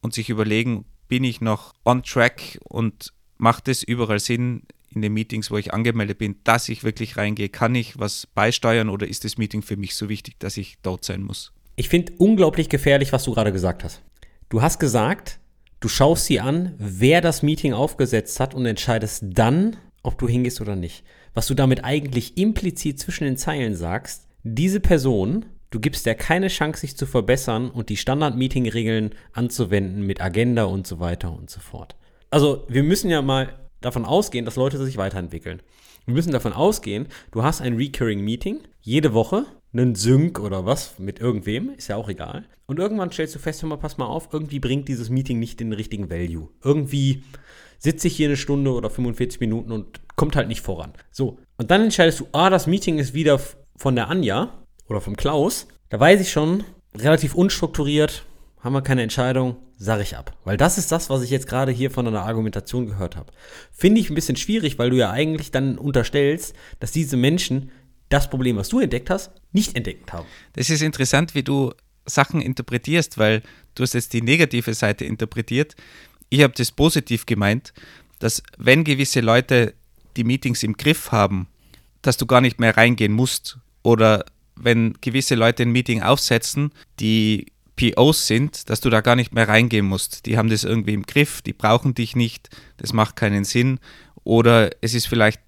und sich überlegen, bin ich noch on track und macht es überall Sinn in den Meetings, wo ich angemeldet bin, dass ich wirklich reingehe? Kann ich was beisteuern oder ist das Meeting für mich so wichtig, dass ich dort sein muss? Ich finde unglaublich gefährlich, was du gerade gesagt hast. Du hast gesagt, du schaust sie an, wer das Meeting aufgesetzt hat und entscheidest dann, ob du hingehst oder nicht. Was du damit eigentlich implizit zwischen den Zeilen sagst, diese Person, du gibst der keine Chance, sich zu verbessern und die Standard-Meeting-Regeln anzuwenden mit Agenda und so weiter und so fort. Also wir müssen ja mal davon ausgehen, dass Leute sich weiterentwickeln. Wir müssen davon ausgehen, du hast ein Recurring Meeting, jede Woche, einen Sync oder was mit irgendwem, ist ja auch egal. Und irgendwann stellst du fest, hör mal, pass mal auf, irgendwie bringt dieses Meeting nicht den richtigen Value. Irgendwie sitze ich hier eine Stunde oder 45 Minuten und kommt halt nicht voran. So, und dann entscheidest du, ah, das Meeting ist wieder von der Anja oder vom Klaus, da weiß ich schon, relativ unstrukturiert, haben wir keine Entscheidung, sage ich ab. Weil das ist das, was ich jetzt gerade hier von einer Argumentation gehört habe. Finde ich ein bisschen schwierig, weil du ja eigentlich dann unterstellst, dass diese Menschen das Problem, was du entdeckt hast, nicht entdeckt haben. Das ist interessant, wie du Sachen interpretierst, weil du hast jetzt die negative Seite interpretiert. Ich habe das positiv gemeint, dass wenn gewisse Leute die Meetings im Griff haben, dass du gar nicht mehr reingehen musst oder wenn gewisse Leute ein Meeting aufsetzen, die POs sind, dass du da gar nicht mehr reingehen musst. Die haben das irgendwie im Griff, die brauchen dich nicht, das macht keinen Sinn. Oder es ist vielleicht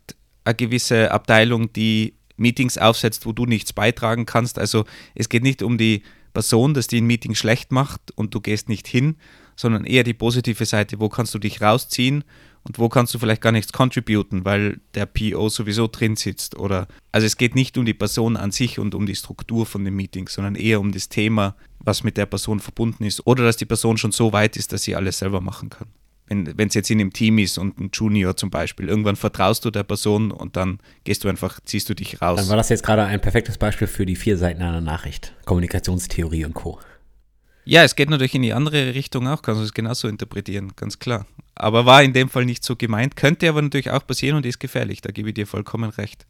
eine gewisse Abteilung, die Meetings aufsetzt, wo du nichts beitragen kannst. Also es geht nicht um die Person, dass die ein Meeting schlecht macht und du gehst nicht hin, sondern eher die positive Seite, wo kannst du dich rausziehen und wo kannst du vielleicht gar nichts contributen, weil der PO sowieso drin sitzt oder also es geht nicht um die Person an sich und um die Struktur von dem Meeting, sondern eher um das Thema, was mit der Person verbunden ist oder dass die Person schon so weit ist, dass sie alles selber machen kann. Wenn es jetzt in einem Team ist und ein Junior zum Beispiel, irgendwann vertraust du der Person und dann gehst du einfach, ziehst du dich raus. Dann war das jetzt gerade ein perfektes Beispiel für die vier Seiten einer Nachricht. Kommunikationstheorie und Co. Ja, es geht natürlich in die andere Richtung auch, kannst du es genauso interpretieren, ganz klar. Aber war in dem Fall nicht so gemeint, könnte aber natürlich auch passieren und ist gefährlich, da gebe ich dir vollkommen recht.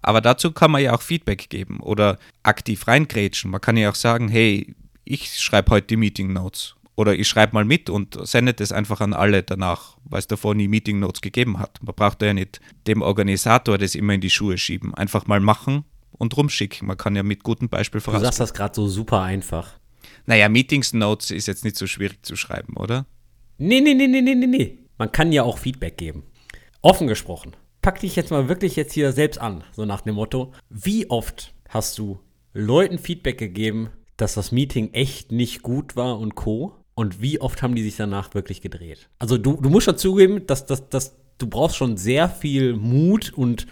Aber dazu kann man ja auch Feedback geben oder aktiv reingrätschen. Man kann ja auch sagen, hey, ich schreibe heute die Meeting Notes Oder ich schreibe mal mit und sende das einfach an alle danach, weil es davor nie Meeting Notes gegeben hat. Man braucht ja nicht dem Organisator das immer in die Schuhe schieben. Einfach mal machen und rumschicken. Man kann ja mit gutem Beispiel voraus. Du sagst das gerade so super einfach. Naja, Meetings Notes ist jetzt nicht so schwierig zu schreiben, oder? Nee, nee, nee, nee, nee, nee, nee. Man kann ja auch Feedback geben. Offen gesprochen. Pack dich jetzt mal wirklich jetzt hier selbst an, so nach dem Motto, wie oft hast du Leuten Feedback gegeben, dass das Meeting echt nicht gut war und co. Und wie oft haben die sich danach wirklich gedreht? Also du, du musst schon zugeben, dass, dass, dass du brauchst schon sehr viel Mut und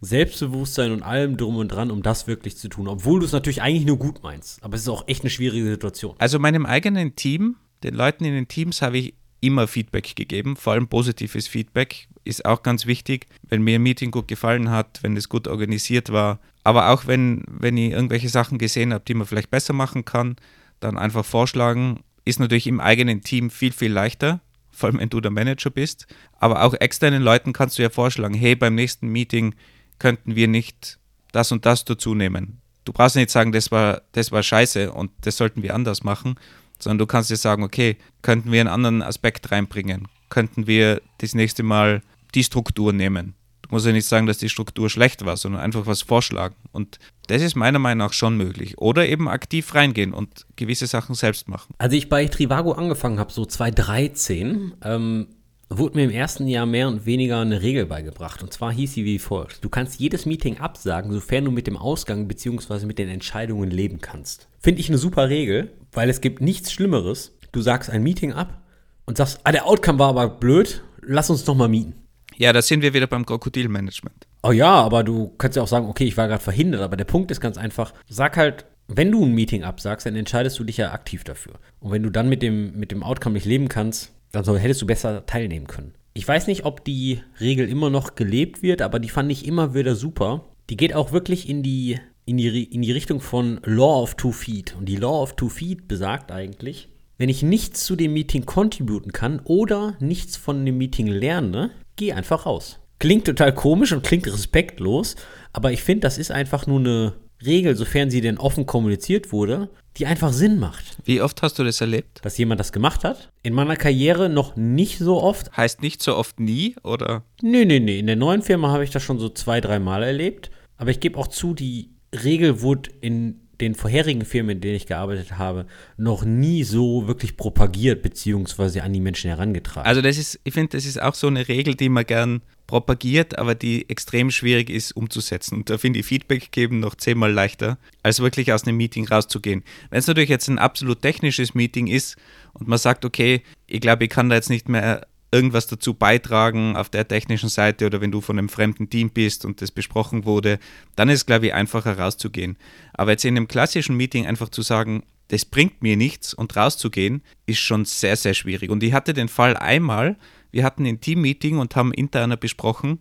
Selbstbewusstsein und allem drum und dran, um das wirklich zu tun. Obwohl du es natürlich eigentlich nur gut meinst. Aber es ist auch echt eine schwierige Situation. Also meinem eigenen Team, den Leuten in den Teams habe ich immer Feedback gegeben, vor allem positives Feedback ist auch ganz wichtig, wenn mir ein Meeting gut gefallen hat, wenn es gut organisiert war, aber auch wenn, wenn ich irgendwelche Sachen gesehen habe, die man vielleicht besser machen kann, dann einfach vorschlagen, ist natürlich im eigenen Team viel, viel leichter, vor allem wenn du der Manager bist, aber auch externen Leuten kannst du ja vorschlagen, hey, beim nächsten Meeting könnten wir nicht das und das dazu nehmen. Du brauchst nicht sagen, das war, das war scheiße und das sollten wir anders machen, sondern du kannst dir sagen, okay, könnten wir einen anderen Aspekt reinbringen? Könnten wir das nächste Mal die Struktur nehmen? Du musst ja nicht sagen, dass die Struktur schlecht war, sondern einfach was vorschlagen. Und das ist meiner Meinung nach schon möglich. Oder eben aktiv reingehen und gewisse Sachen selbst machen. Als ich bei Trivago angefangen habe, so 2013, ähm, wurde mir im ersten Jahr mehr und weniger eine Regel beigebracht. Und zwar hieß sie wie folgt. Du kannst jedes Meeting absagen, sofern du mit dem Ausgang bzw. mit den Entscheidungen leben kannst. Finde ich eine super Regel, weil es gibt nichts Schlimmeres. Du sagst ein Meeting ab und sagst, ah, der Outcome war aber blöd, lass uns doch mal mieten. Ja, da sind wir wieder beim Krokodilmanagement. Oh ja, aber du kannst ja auch sagen, okay, ich war gerade verhindert, aber der Punkt ist ganz einfach, sag halt, wenn du ein Meeting absagst, dann entscheidest du dich ja aktiv dafür. Und wenn du dann mit dem, mit dem Outcome nicht leben kannst, also hättest du besser teilnehmen können. Ich weiß nicht, ob die Regel immer noch gelebt wird, aber die fand ich immer wieder super. Die geht auch wirklich in die, in die, in die Richtung von Law of Two Feet. Und die Law of Two Feet besagt eigentlich, wenn ich nichts zu dem Meeting contributen kann oder nichts von dem Meeting lerne, geh einfach raus. Klingt total komisch und klingt respektlos, aber ich finde, das ist einfach nur eine Regel, sofern sie denn offen kommuniziert wurde, die einfach Sinn macht. Wie oft hast du das erlebt? Dass jemand das gemacht hat? In meiner Karriere noch nicht so oft. Heißt nicht so oft nie, oder? Nee, nee, nee. In der neuen Firma habe ich das schon so zwei, drei Mal erlebt. Aber ich gebe auch zu, die Regel wurde in den vorherigen Firmen, in denen ich gearbeitet habe, noch nie so wirklich propagiert beziehungsweise an die Menschen herangetragen. Also das ist, ich finde, das ist auch so eine Regel, die man gern propagiert, aber die extrem schwierig ist umzusetzen. Und da finde ich Feedback geben noch zehnmal leichter, als wirklich aus einem Meeting rauszugehen. Wenn es natürlich jetzt ein absolut technisches Meeting ist und man sagt, okay, ich glaube, ich kann da jetzt nicht mehr irgendwas dazu beitragen auf der technischen Seite oder wenn du von einem fremden Team bist und das besprochen wurde, dann ist es, glaube ich, einfacher rauszugehen. Aber jetzt in einem klassischen Meeting einfach zu sagen, das bringt mir nichts und rauszugehen, ist schon sehr, sehr schwierig. Und ich hatte den Fall einmal, wir hatten ein Team-Meeting und haben interner besprochen,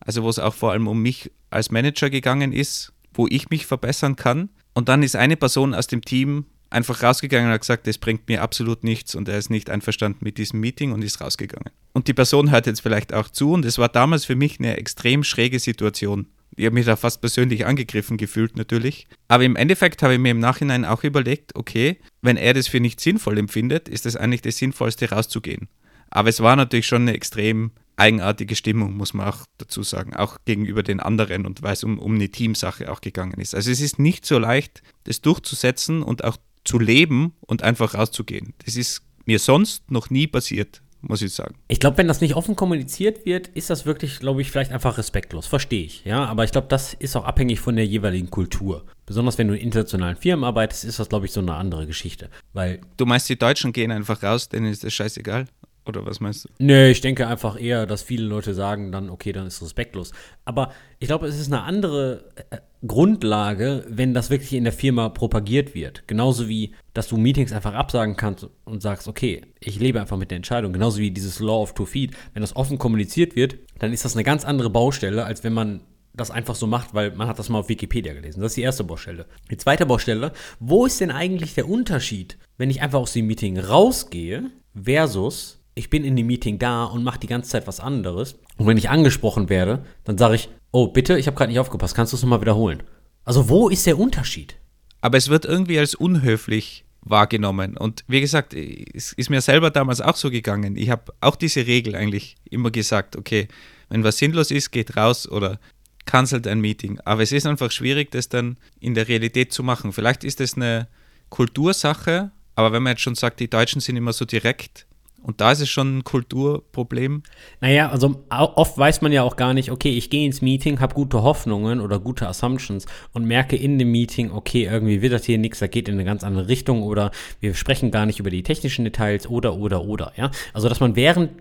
also wo es auch vor allem um mich als Manager gegangen ist, wo ich mich verbessern kann. Und dann ist eine Person aus dem Team einfach rausgegangen und hat gesagt, das bringt mir absolut nichts und er ist nicht einverstanden mit diesem Meeting und ist rausgegangen. Und die Person hört jetzt vielleicht auch zu und es war damals für mich eine extrem schräge Situation. Ich habe mich da fast persönlich angegriffen gefühlt natürlich. Aber im Endeffekt habe ich mir im Nachhinein auch überlegt, okay, wenn er das für nicht sinnvoll empfindet, ist das eigentlich das Sinnvollste rauszugehen. Aber es war natürlich schon eine extrem eigenartige Stimmung, muss man auch dazu sagen, auch gegenüber den anderen und weil es um, um eine Teamsache auch gegangen ist. Also es ist nicht so leicht, das durchzusetzen und auch zu leben und einfach rauszugehen. Das ist mir sonst noch nie passiert, muss ich sagen. Ich glaube, wenn das nicht offen kommuniziert wird, ist das wirklich, glaube ich, vielleicht einfach respektlos. Verstehe ich, ja. Aber ich glaube, das ist auch abhängig von der jeweiligen Kultur. Besonders wenn du in internationalen Firmen arbeitest, ist das, glaube ich, so eine andere Geschichte. Weil du meinst, die Deutschen gehen einfach raus, denen ist das scheißegal? Oder was meinst du? Nee, ich denke einfach eher, dass viele Leute sagen dann, okay, dann ist respektlos. Aber ich glaube, es ist eine andere äh, Grundlage, wenn das wirklich in der Firma propagiert wird. Genauso wie, dass du Meetings einfach absagen kannst und sagst, okay, ich lebe einfach mit der Entscheidung. Genauso wie dieses Law of Two Feet. Wenn das offen kommuniziert wird, dann ist das eine ganz andere Baustelle, als wenn man das einfach so macht, weil man hat das mal auf Wikipedia gelesen. Das ist die erste Baustelle. Die zweite Baustelle, wo ist denn eigentlich der Unterschied, wenn ich einfach aus dem Meeting rausgehe versus ich bin in dem Meeting da und mache die ganze Zeit was anderes. Und wenn ich angesprochen werde, dann sage ich, oh bitte, ich habe gerade nicht aufgepasst, kannst du es nochmal wiederholen? Also wo ist der Unterschied? Aber es wird irgendwie als unhöflich wahrgenommen. Und wie gesagt, es ist mir selber damals auch so gegangen. Ich habe auch diese Regel eigentlich immer gesagt, okay, wenn was sinnlos ist, geht raus oder cancelt ein Meeting. Aber es ist einfach schwierig, das dann in der Realität zu machen. Vielleicht ist es eine Kultursache, aber wenn man jetzt schon sagt, die Deutschen sind immer so direkt, und da ist es schon ein Kulturproblem. Naja, also oft weiß man ja auch gar nicht, okay, ich gehe ins Meeting, habe gute Hoffnungen oder gute Assumptions und merke in dem Meeting, okay, irgendwie wird das hier nichts, da geht in eine ganz andere Richtung oder wir sprechen gar nicht über die technischen Details oder, oder, oder, ja. Also, dass man während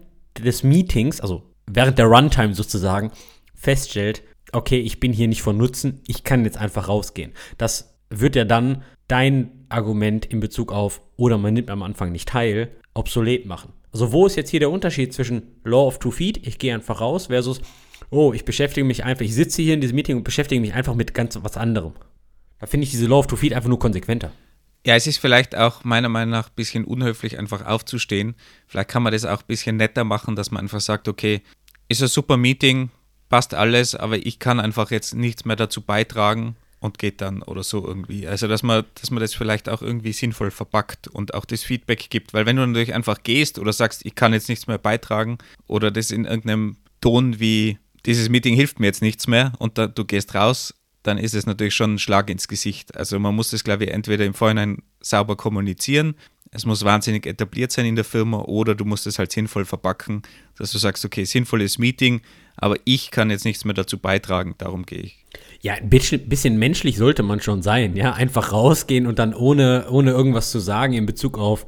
des Meetings, also während der Runtime sozusagen, feststellt, okay, ich bin hier nicht von Nutzen, ich kann jetzt einfach rausgehen. Das wird ja dann dein Argument in Bezug auf, oder man nimmt am Anfang nicht teil, obsolet machen. Also wo ist jetzt hier der Unterschied zwischen Law of Two Feet, ich gehe einfach raus, versus, oh, ich beschäftige mich einfach, ich sitze hier in diesem Meeting und beschäftige mich einfach mit ganz was anderem. Da finde ich diese Law of Two Feet einfach nur konsequenter. Ja, es ist vielleicht auch meiner Meinung nach ein bisschen unhöflich, einfach aufzustehen. Vielleicht kann man das auch ein bisschen netter machen, dass man einfach sagt, okay, ist ein super Meeting, passt alles, aber ich kann einfach jetzt nichts mehr dazu beitragen und geht dann oder so irgendwie. Also, dass man, dass man das vielleicht auch irgendwie sinnvoll verpackt und auch das Feedback gibt. Weil wenn du natürlich einfach gehst oder sagst, ich kann jetzt nichts mehr beitragen oder das in irgendeinem Ton wie, dieses Meeting hilft mir jetzt nichts mehr und da, du gehst raus, dann ist es natürlich schon ein Schlag ins Gesicht. Also man muss das, glaube ich, entweder im Vorhinein sauber kommunizieren, es muss wahnsinnig etabliert sein in der Firma oder du musst es halt sinnvoll verpacken, dass du sagst, okay, sinnvolles Meeting, aber ich kann jetzt nichts mehr dazu beitragen, darum gehe ich. Ja, ein bisschen, bisschen, menschlich sollte man schon sein, ja. Einfach rausgehen und dann ohne, ohne irgendwas zu sagen in Bezug auf,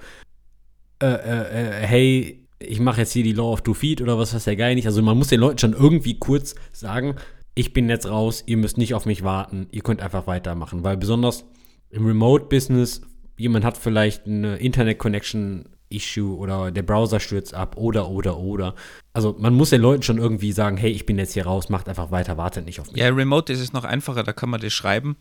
äh, äh, äh hey, ich mache jetzt hier die Law of Two Feet oder was weiß der Geil nicht. Also man muss den Leuten schon irgendwie kurz sagen, ich bin jetzt raus, ihr müsst nicht auf mich warten, ihr könnt einfach weitermachen. Weil besonders im Remote-Business, jemand hat vielleicht eine Internet-Connection Issue oder der Browser stürzt ab oder, oder, oder. Also man muss den Leuten schon irgendwie sagen, hey, ich bin jetzt hier raus, macht einfach weiter, wartet nicht auf mich. Ja, Remote ist es noch einfacher, da kann man das schreiben.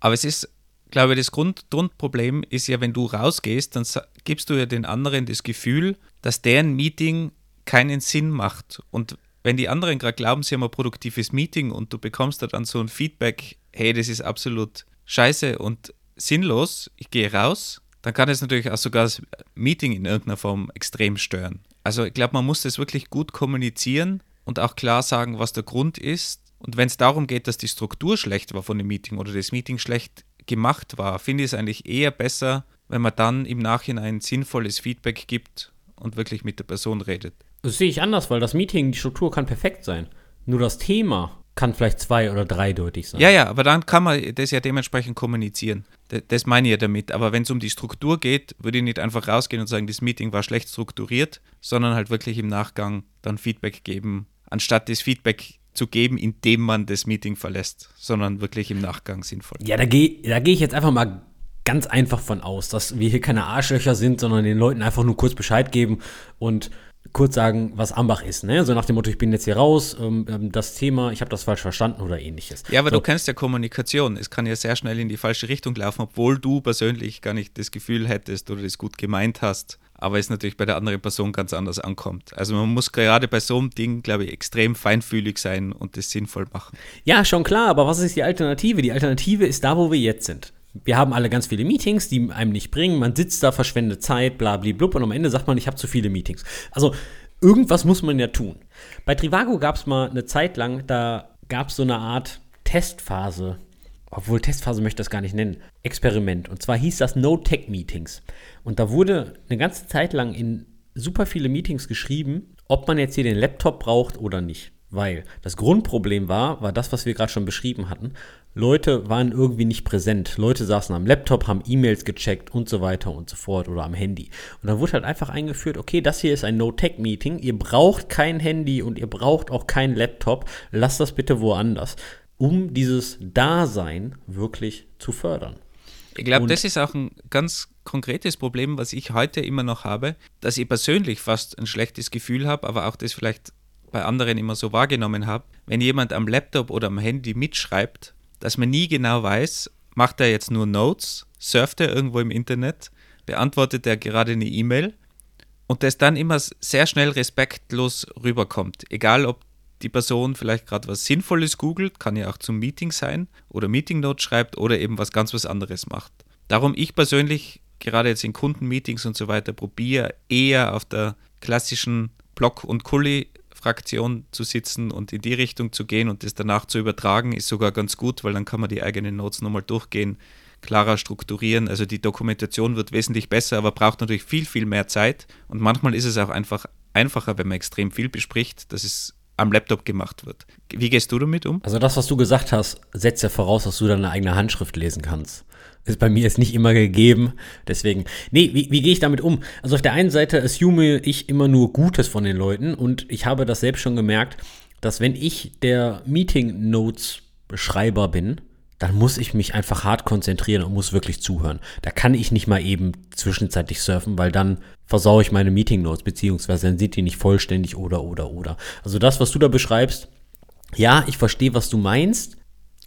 Aber es ist, glaube ich, das Grund, Grundproblem ist ja, wenn du rausgehst, dann gibst du ja den anderen das Gefühl, dass deren Meeting keinen Sinn macht. Und wenn die anderen gerade glauben, sie haben ein produktives Meeting und du bekommst da dann so ein Feedback, hey, das ist absolut scheiße und sinnlos, ich gehe raus, dann kann es natürlich auch sogar das Meeting in irgendeiner Form extrem stören. Also ich glaube, man muss das wirklich gut kommunizieren und auch klar sagen, was der Grund ist. Und wenn es darum geht, dass die Struktur schlecht war von dem Meeting oder das Meeting schlecht gemacht war, finde ich es eigentlich eher besser, wenn man dann im Nachhinein sinnvolles Feedback gibt und wirklich mit der Person redet. Das sehe ich anders, weil das Meeting, die Struktur kann perfekt sein. Nur das Thema kann vielleicht zwei- oder dreideutig sein. Ja, ja, aber dann kann man das ja dementsprechend kommunizieren. Das meine ich ja damit. Aber wenn es um die Struktur geht, würde ich nicht einfach rausgehen und sagen, das Meeting war schlecht strukturiert, sondern halt wirklich im Nachgang dann Feedback geben, anstatt das Feedback zu geben, indem man das Meeting verlässt, sondern wirklich im Nachgang sinnvoll. Ja, da gehe da geh ich jetzt einfach mal ganz einfach von aus, dass wir hier keine Arschlöcher sind, sondern den Leuten einfach nur kurz Bescheid geben und kurz sagen, was Ambach ist. Ne? So nach dem Motto, ich bin jetzt hier raus, ähm, ähm das Thema, ich habe das falsch verstanden oder ähnliches. Ja, aber so. du kennst ja Kommunikation. Es kann ja sehr schnell in die falsche Richtung laufen, obwohl du persönlich gar nicht das Gefühl hättest oder das gut gemeint hast. Aber es natürlich bei der anderen Person ganz anders ankommt. Also man muss gerade bei so einem Ding, glaube ich, extrem feinfühlig sein und das sinnvoll machen. Ja, schon klar, aber was ist die Alternative? Die Alternative ist da, wo wir jetzt sind wir haben alle ganz viele Meetings, die einem nicht bringen. Man sitzt da, verschwendet Zeit, bla, blub, und am Ende sagt man, ich habe zu viele Meetings. Also irgendwas muss man ja tun. Bei Trivago gab es mal eine Zeit lang, da gab es so eine Art Testphase. Obwohl Testphase möchte ich das gar nicht nennen. Experiment. Und zwar hieß das No-Tech-Meetings. Und da wurde eine ganze Zeit lang in super viele Meetings geschrieben, ob man jetzt hier den Laptop braucht oder nicht. Weil das Grundproblem war, war das, was wir gerade schon beschrieben hatten. Leute waren irgendwie nicht präsent. Leute saßen am Laptop, haben E-Mails gecheckt und so weiter und so fort oder am Handy. Und dann wurde halt einfach eingeführt, okay, das hier ist ein No-Tech-Meeting. Ihr braucht kein Handy und ihr braucht auch kein Laptop. Lasst das bitte woanders, um dieses Dasein wirklich zu fördern. Ich glaube, das ist auch ein ganz konkretes Problem, was ich heute immer noch habe, dass ich persönlich fast ein schlechtes Gefühl habe, aber auch das vielleicht bei anderen immer so wahrgenommen habe, wenn jemand am Laptop oder am Handy mitschreibt, dass man nie genau weiß, macht er jetzt nur Notes, surft er irgendwo im Internet, beantwortet er gerade eine E-Mail und das dann immer sehr schnell respektlos rüberkommt. Egal, ob die Person vielleicht gerade was Sinnvolles googelt, kann ja auch zum Meeting sein oder Meeting Notes schreibt oder eben was ganz was anderes macht. Darum ich persönlich gerade jetzt in Kundenmeetings und so weiter, probiere eher auf der klassischen Block- und Kuli-Fraktion zu sitzen und in die Richtung zu gehen und das danach zu übertragen, ist sogar ganz gut, weil dann kann man die eigenen Notes nochmal durchgehen, klarer strukturieren. Also die Dokumentation wird wesentlich besser, aber braucht natürlich viel, viel mehr Zeit. Und manchmal ist es auch einfach einfacher, wenn man extrem viel bespricht, dass es am Laptop gemacht wird. Wie gehst du damit um? Also das, was du gesagt hast, setzt ja voraus, dass du deine eigene Handschrift lesen kannst. Ist bei mir jetzt nicht immer gegeben. Deswegen, nee, wie, wie gehe ich damit um? Also auf der einen Seite assume ich immer nur Gutes von den Leuten und ich habe das selbst schon gemerkt, dass wenn ich der Meeting Notes Schreiber bin, dann muss ich mich einfach hart konzentrieren und muss wirklich zuhören. Da kann ich nicht mal eben zwischenzeitlich surfen, weil dann versaue ich meine Meeting Notes, beziehungsweise dann sind die nicht vollständig oder, oder, oder. Also das, was du da beschreibst, ja, ich verstehe, was du meinst.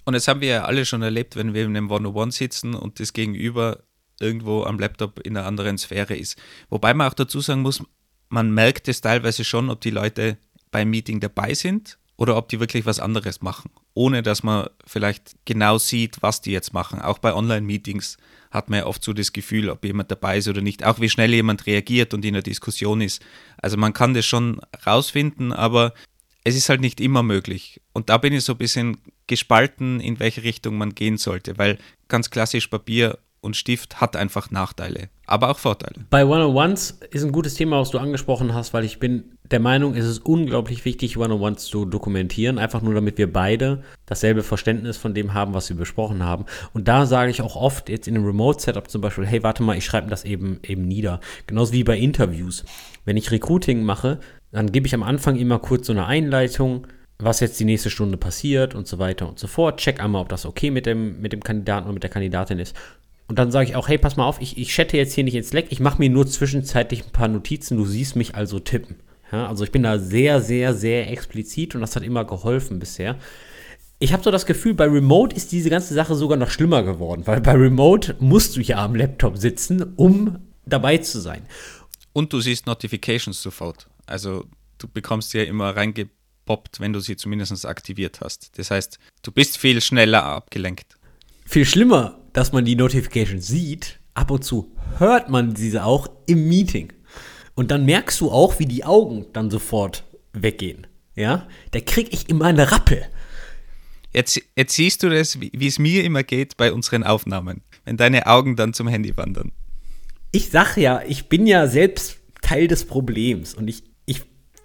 Und das haben wir ja alle schon erlebt, wenn wir in einem One-on-One sitzen und das Gegenüber irgendwo am Laptop in einer anderen Sphäre ist. Wobei man auch dazu sagen muss, man merkt es teilweise schon, ob die Leute beim Meeting dabei sind oder ob die wirklich was anderes machen, ohne dass man vielleicht genau sieht, was die jetzt machen. Auch bei Online-Meetings hat man ja oft so das Gefühl, ob jemand dabei ist oder nicht, auch wie schnell jemand reagiert und in der Diskussion ist. Also man kann das schon rausfinden, aber es ist halt nicht immer möglich. Und da bin ich so ein bisschen gespalten, in welche Richtung man gehen sollte, weil ganz klassisch Papier und Stift hat einfach Nachteile, aber auch Vorteile. Bei One-on-Ones ist ein gutes Thema, was du angesprochen hast, weil ich bin der Meinung, es ist unglaublich wichtig, One-on-Ones zu dokumentieren, einfach nur damit wir beide dasselbe Verständnis von dem haben, was wir besprochen haben. Und da sage ich auch oft jetzt in einem Remote-Setup zum Beispiel, hey, warte mal, ich schreibe das eben, eben nieder. Genauso wie bei Interviews. Wenn ich Recruiting mache, dann gebe ich am Anfang immer kurz so eine Einleitung, was jetzt die nächste Stunde passiert und so weiter und so fort. Check einmal, ob das okay mit dem, mit dem Kandidaten oder mit der Kandidatin ist. Und dann sage ich auch, hey, pass mal auf, ich, ich chatte jetzt hier nicht ins Slack, ich mache mir nur zwischenzeitlich ein paar Notizen, du siehst mich also tippen. Ja, also ich bin da sehr, sehr, sehr explizit und das hat immer geholfen bisher. Ich habe so das Gefühl, bei Remote ist diese ganze Sache sogar noch schlimmer geworden, weil bei Remote musst du ja am Laptop sitzen, um dabei zu sein. Und du siehst Notifications sofort. Also du bekommst ja immer reingepoppt, wenn du sie zumindest aktiviert hast. Das heißt, du bist viel schneller abgelenkt. Viel schlimmer dass man die Notification sieht, ab und zu hört man diese auch im Meeting. Und dann merkst du auch, wie die Augen dann sofort weggehen. Ja, da krieg ich immer eine Rappel. Jetzt, jetzt siehst du das, wie, es mir immer geht bei unseren Aufnahmen, wenn deine Augen dann zum Handy wandern. Ich sag ja, ich bin ja selbst Teil des Problems und ich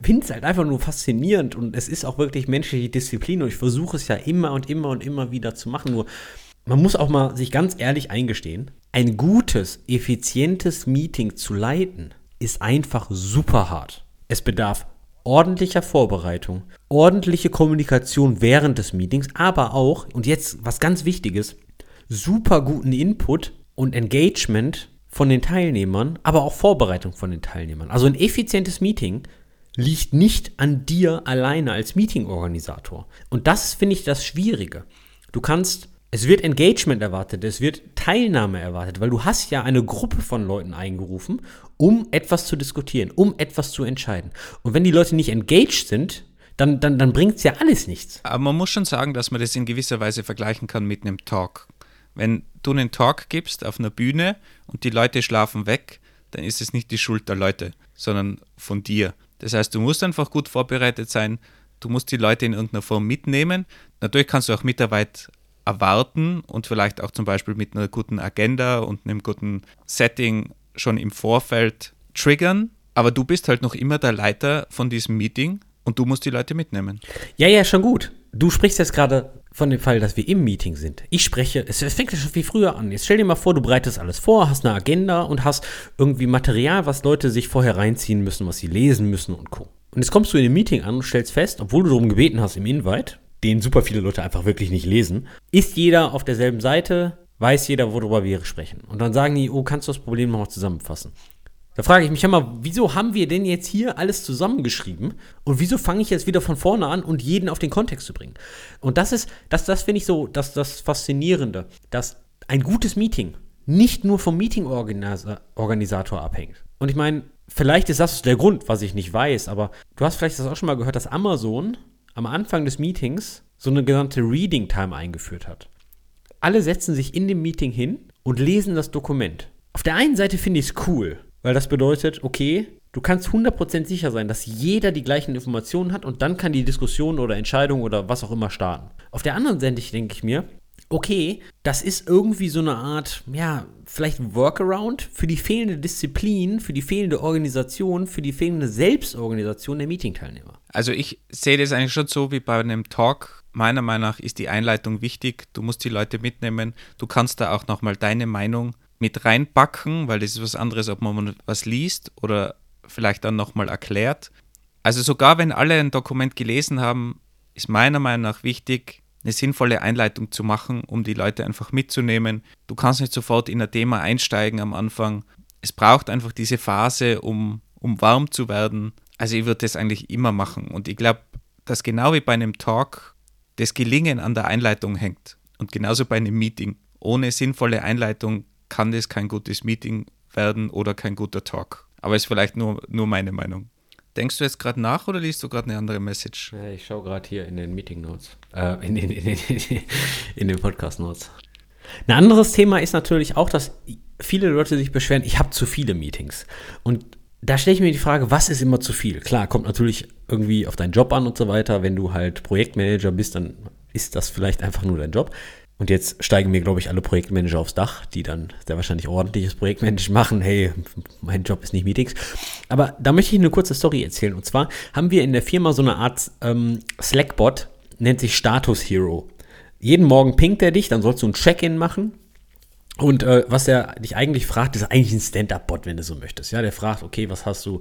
finde es halt einfach nur faszinierend und es ist auch wirklich menschliche Disziplin und ich versuche es ja immer und immer und immer wieder zu machen. Nur man muss auch mal sich ganz ehrlich eingestehen, ein gutes, effizientes Meeting zu leiten, ist einfach super hart. Es bedarf ordentlicher Vorbereitung, ordentliche Kommunikation während des Meetings, aber auch, und jetzt was ganz Wichtiges, super guten Input und Engagement von den Teilnehmern, aber auch Vorbereitung von den Teilnehmern. Also ein effizientes Meeting liegt nicht an dir alleine als Meetingorganisator. Und das finde ich das Schwierige. Du kannst es wird Engagement erwartet, es wird Teilnahme erwartet, weil du hast ja eine Gruppe von Leuten eingerufen, um etwas zu diskutieren, um etwas zu entscheiden. Und wenn die Leute nicht engaged sind, dann, dann, dann bringt es ja alles nichts. Aber man muss schon sagen, dass man das in gewisser Weise vergleichen kann mit einem Talk. Wenn du einen Talk gibst auf einer Bühne und die Leute schlafen weg, dann ist es nicht die Schuld der Leute, sondern von dir. Das heißt, du musst einfach gut vorbereitet sein, du musst die Leute in irgendeiner Form mitnehmen. Natürlich kannst du auch Mitarbeit erwarten und vielleicht auch zum Beispiel mit einer guten Agenda und einem guten Setting schon im Vorfeld triggern. Aber du bist halt noch immer der Leiter von diesem Meeting und du musst die Leute mitnehmen. Ja, ja, schon gut. Du sprichst jetzt gerade von dem Fall, dass wir im Meeting sind. Ich spreche, es fängt ja schon wie früher an. Jetzt stell dir mal vor, du bereitest alles vor, hast eine Agenda und hast irgendwie Material, was Leute sich vorher reinziehen müssen, was sie lesen müssen und Co. Und jetzt kommst du in dem Meeting an und stellst fest, obwohl du darum gebeten hast im Invite, den super viele Leute einfach wirklich nicht lesen, ist jeder auf derselben Seite, weiß jeder, worüber wir sprechen. Und dann sagen die, oh, kannst du das Problem nochmal zusammenfassen? Da frage ich mich immer, wieso haben wir denn jetzt hier alles zusammengeschrieben und wieso fange ich jetzt wieder von vorne an und jeden auf den Kontext zu bringen? Und das ist, das, das finde ich so, das, das Faszinierende, dass ein gutes Meeting nicht nur vom Meeting-Organisator abhängt. Und ich meine, vielleicht ist das der Grund, was ich nicht weiß, aber du hast vielleicht das auch schon mal gehört, dass Amazon am Anfang des Meetings so eine genannte Reading Time eingeführt hat. Alle setzen sich in dem Meeting hin und lesen das Dokument. Auf der einen Seite finde ich es cool, weil das bedeutet, okay, du kannst 100% sicher sein, dass jeder die gleichen Informationen hat und dann kann die Diskussion oder Entscheidung oder was auch immer starten. Auf der anderen Seite denke ich mir, okay, das ist irgendwie so eine Art, ja, vielleicht Workaround für die fehlende Disziplin, für die fehlende Organisation, für die fehlende Selbstorganisation der Meeting-Teilnehmer. Also ich sehe das eigentlich schon so wie bei einem Talk. Meiner Meinung nach ist die Einleitung wichtig. Du musst die Leute mitnehmen. Du kannst da auch nochmal deine Meinung mit reinpacken, weil das ist was anderes, ob man was liest oder vielleicht dann nochmal erklärt. Also sogar wenn alle ein Dokument gelesen haben, ist meiner Meinung nach wichtig, eine sinnvolle Einleitung zu machen, um die Leute einfach mitzunehmen. Du kannst nicht sofort in ein Thema einsteigen am Anfang. Es braucht einfach diese Phase, um, um warm zu werden. Also ich würde das eigentlich immer machen. Und ich glaube, dass genau wie bei einem Talk das Gelingen an der Einleitung hängt. Und genauso bei einem Meeting. Ohne sinnvolle Einleitung kann das kein gutes Meeting werden oder kein guter Talk. Aber ist vielleicht nur, nur meine Meinung. Denkst du jetzt gerade nach oder liest du gerade eine andere Message? Ich schaue gerade hier in den Meeting Notes, äh, in, in, in, in, den Podcast Notes. Ein anderes Thema ist natürlich auch, dass viele Leute sich beschweren, ich habe zu viele Meetings. Und da stelle ich mir die Frage, was ist immer zu viel? Klar, kommt natürlich irgendwie auf deinen Job an und so weiter. Wenn du halt Projektmanager bist, dann ist das vielleicht einfach nur dein Job. Und jetzt steigen mir, glaube ich, alle Projektmanager aufs Dach, die dann sehr wahrscheinlich ordentliches Projektmanagement machen. Hey, mein Job ist nicht Meetings. Aber da möchte ich eine kurze Story erzählen. Und zwar haben wir in der Firma so eine Art ähm, Slack-Bot, nennt sich Status Hero. Jeden Morgen pinkt er dich, dann sollst du ein Check-in machen. Und äh, was er dich eigentlich fragt, ist eigentlich ein Stand-up-Bot, wenn du so möchtest. Ja, der fragt, okay, was hast du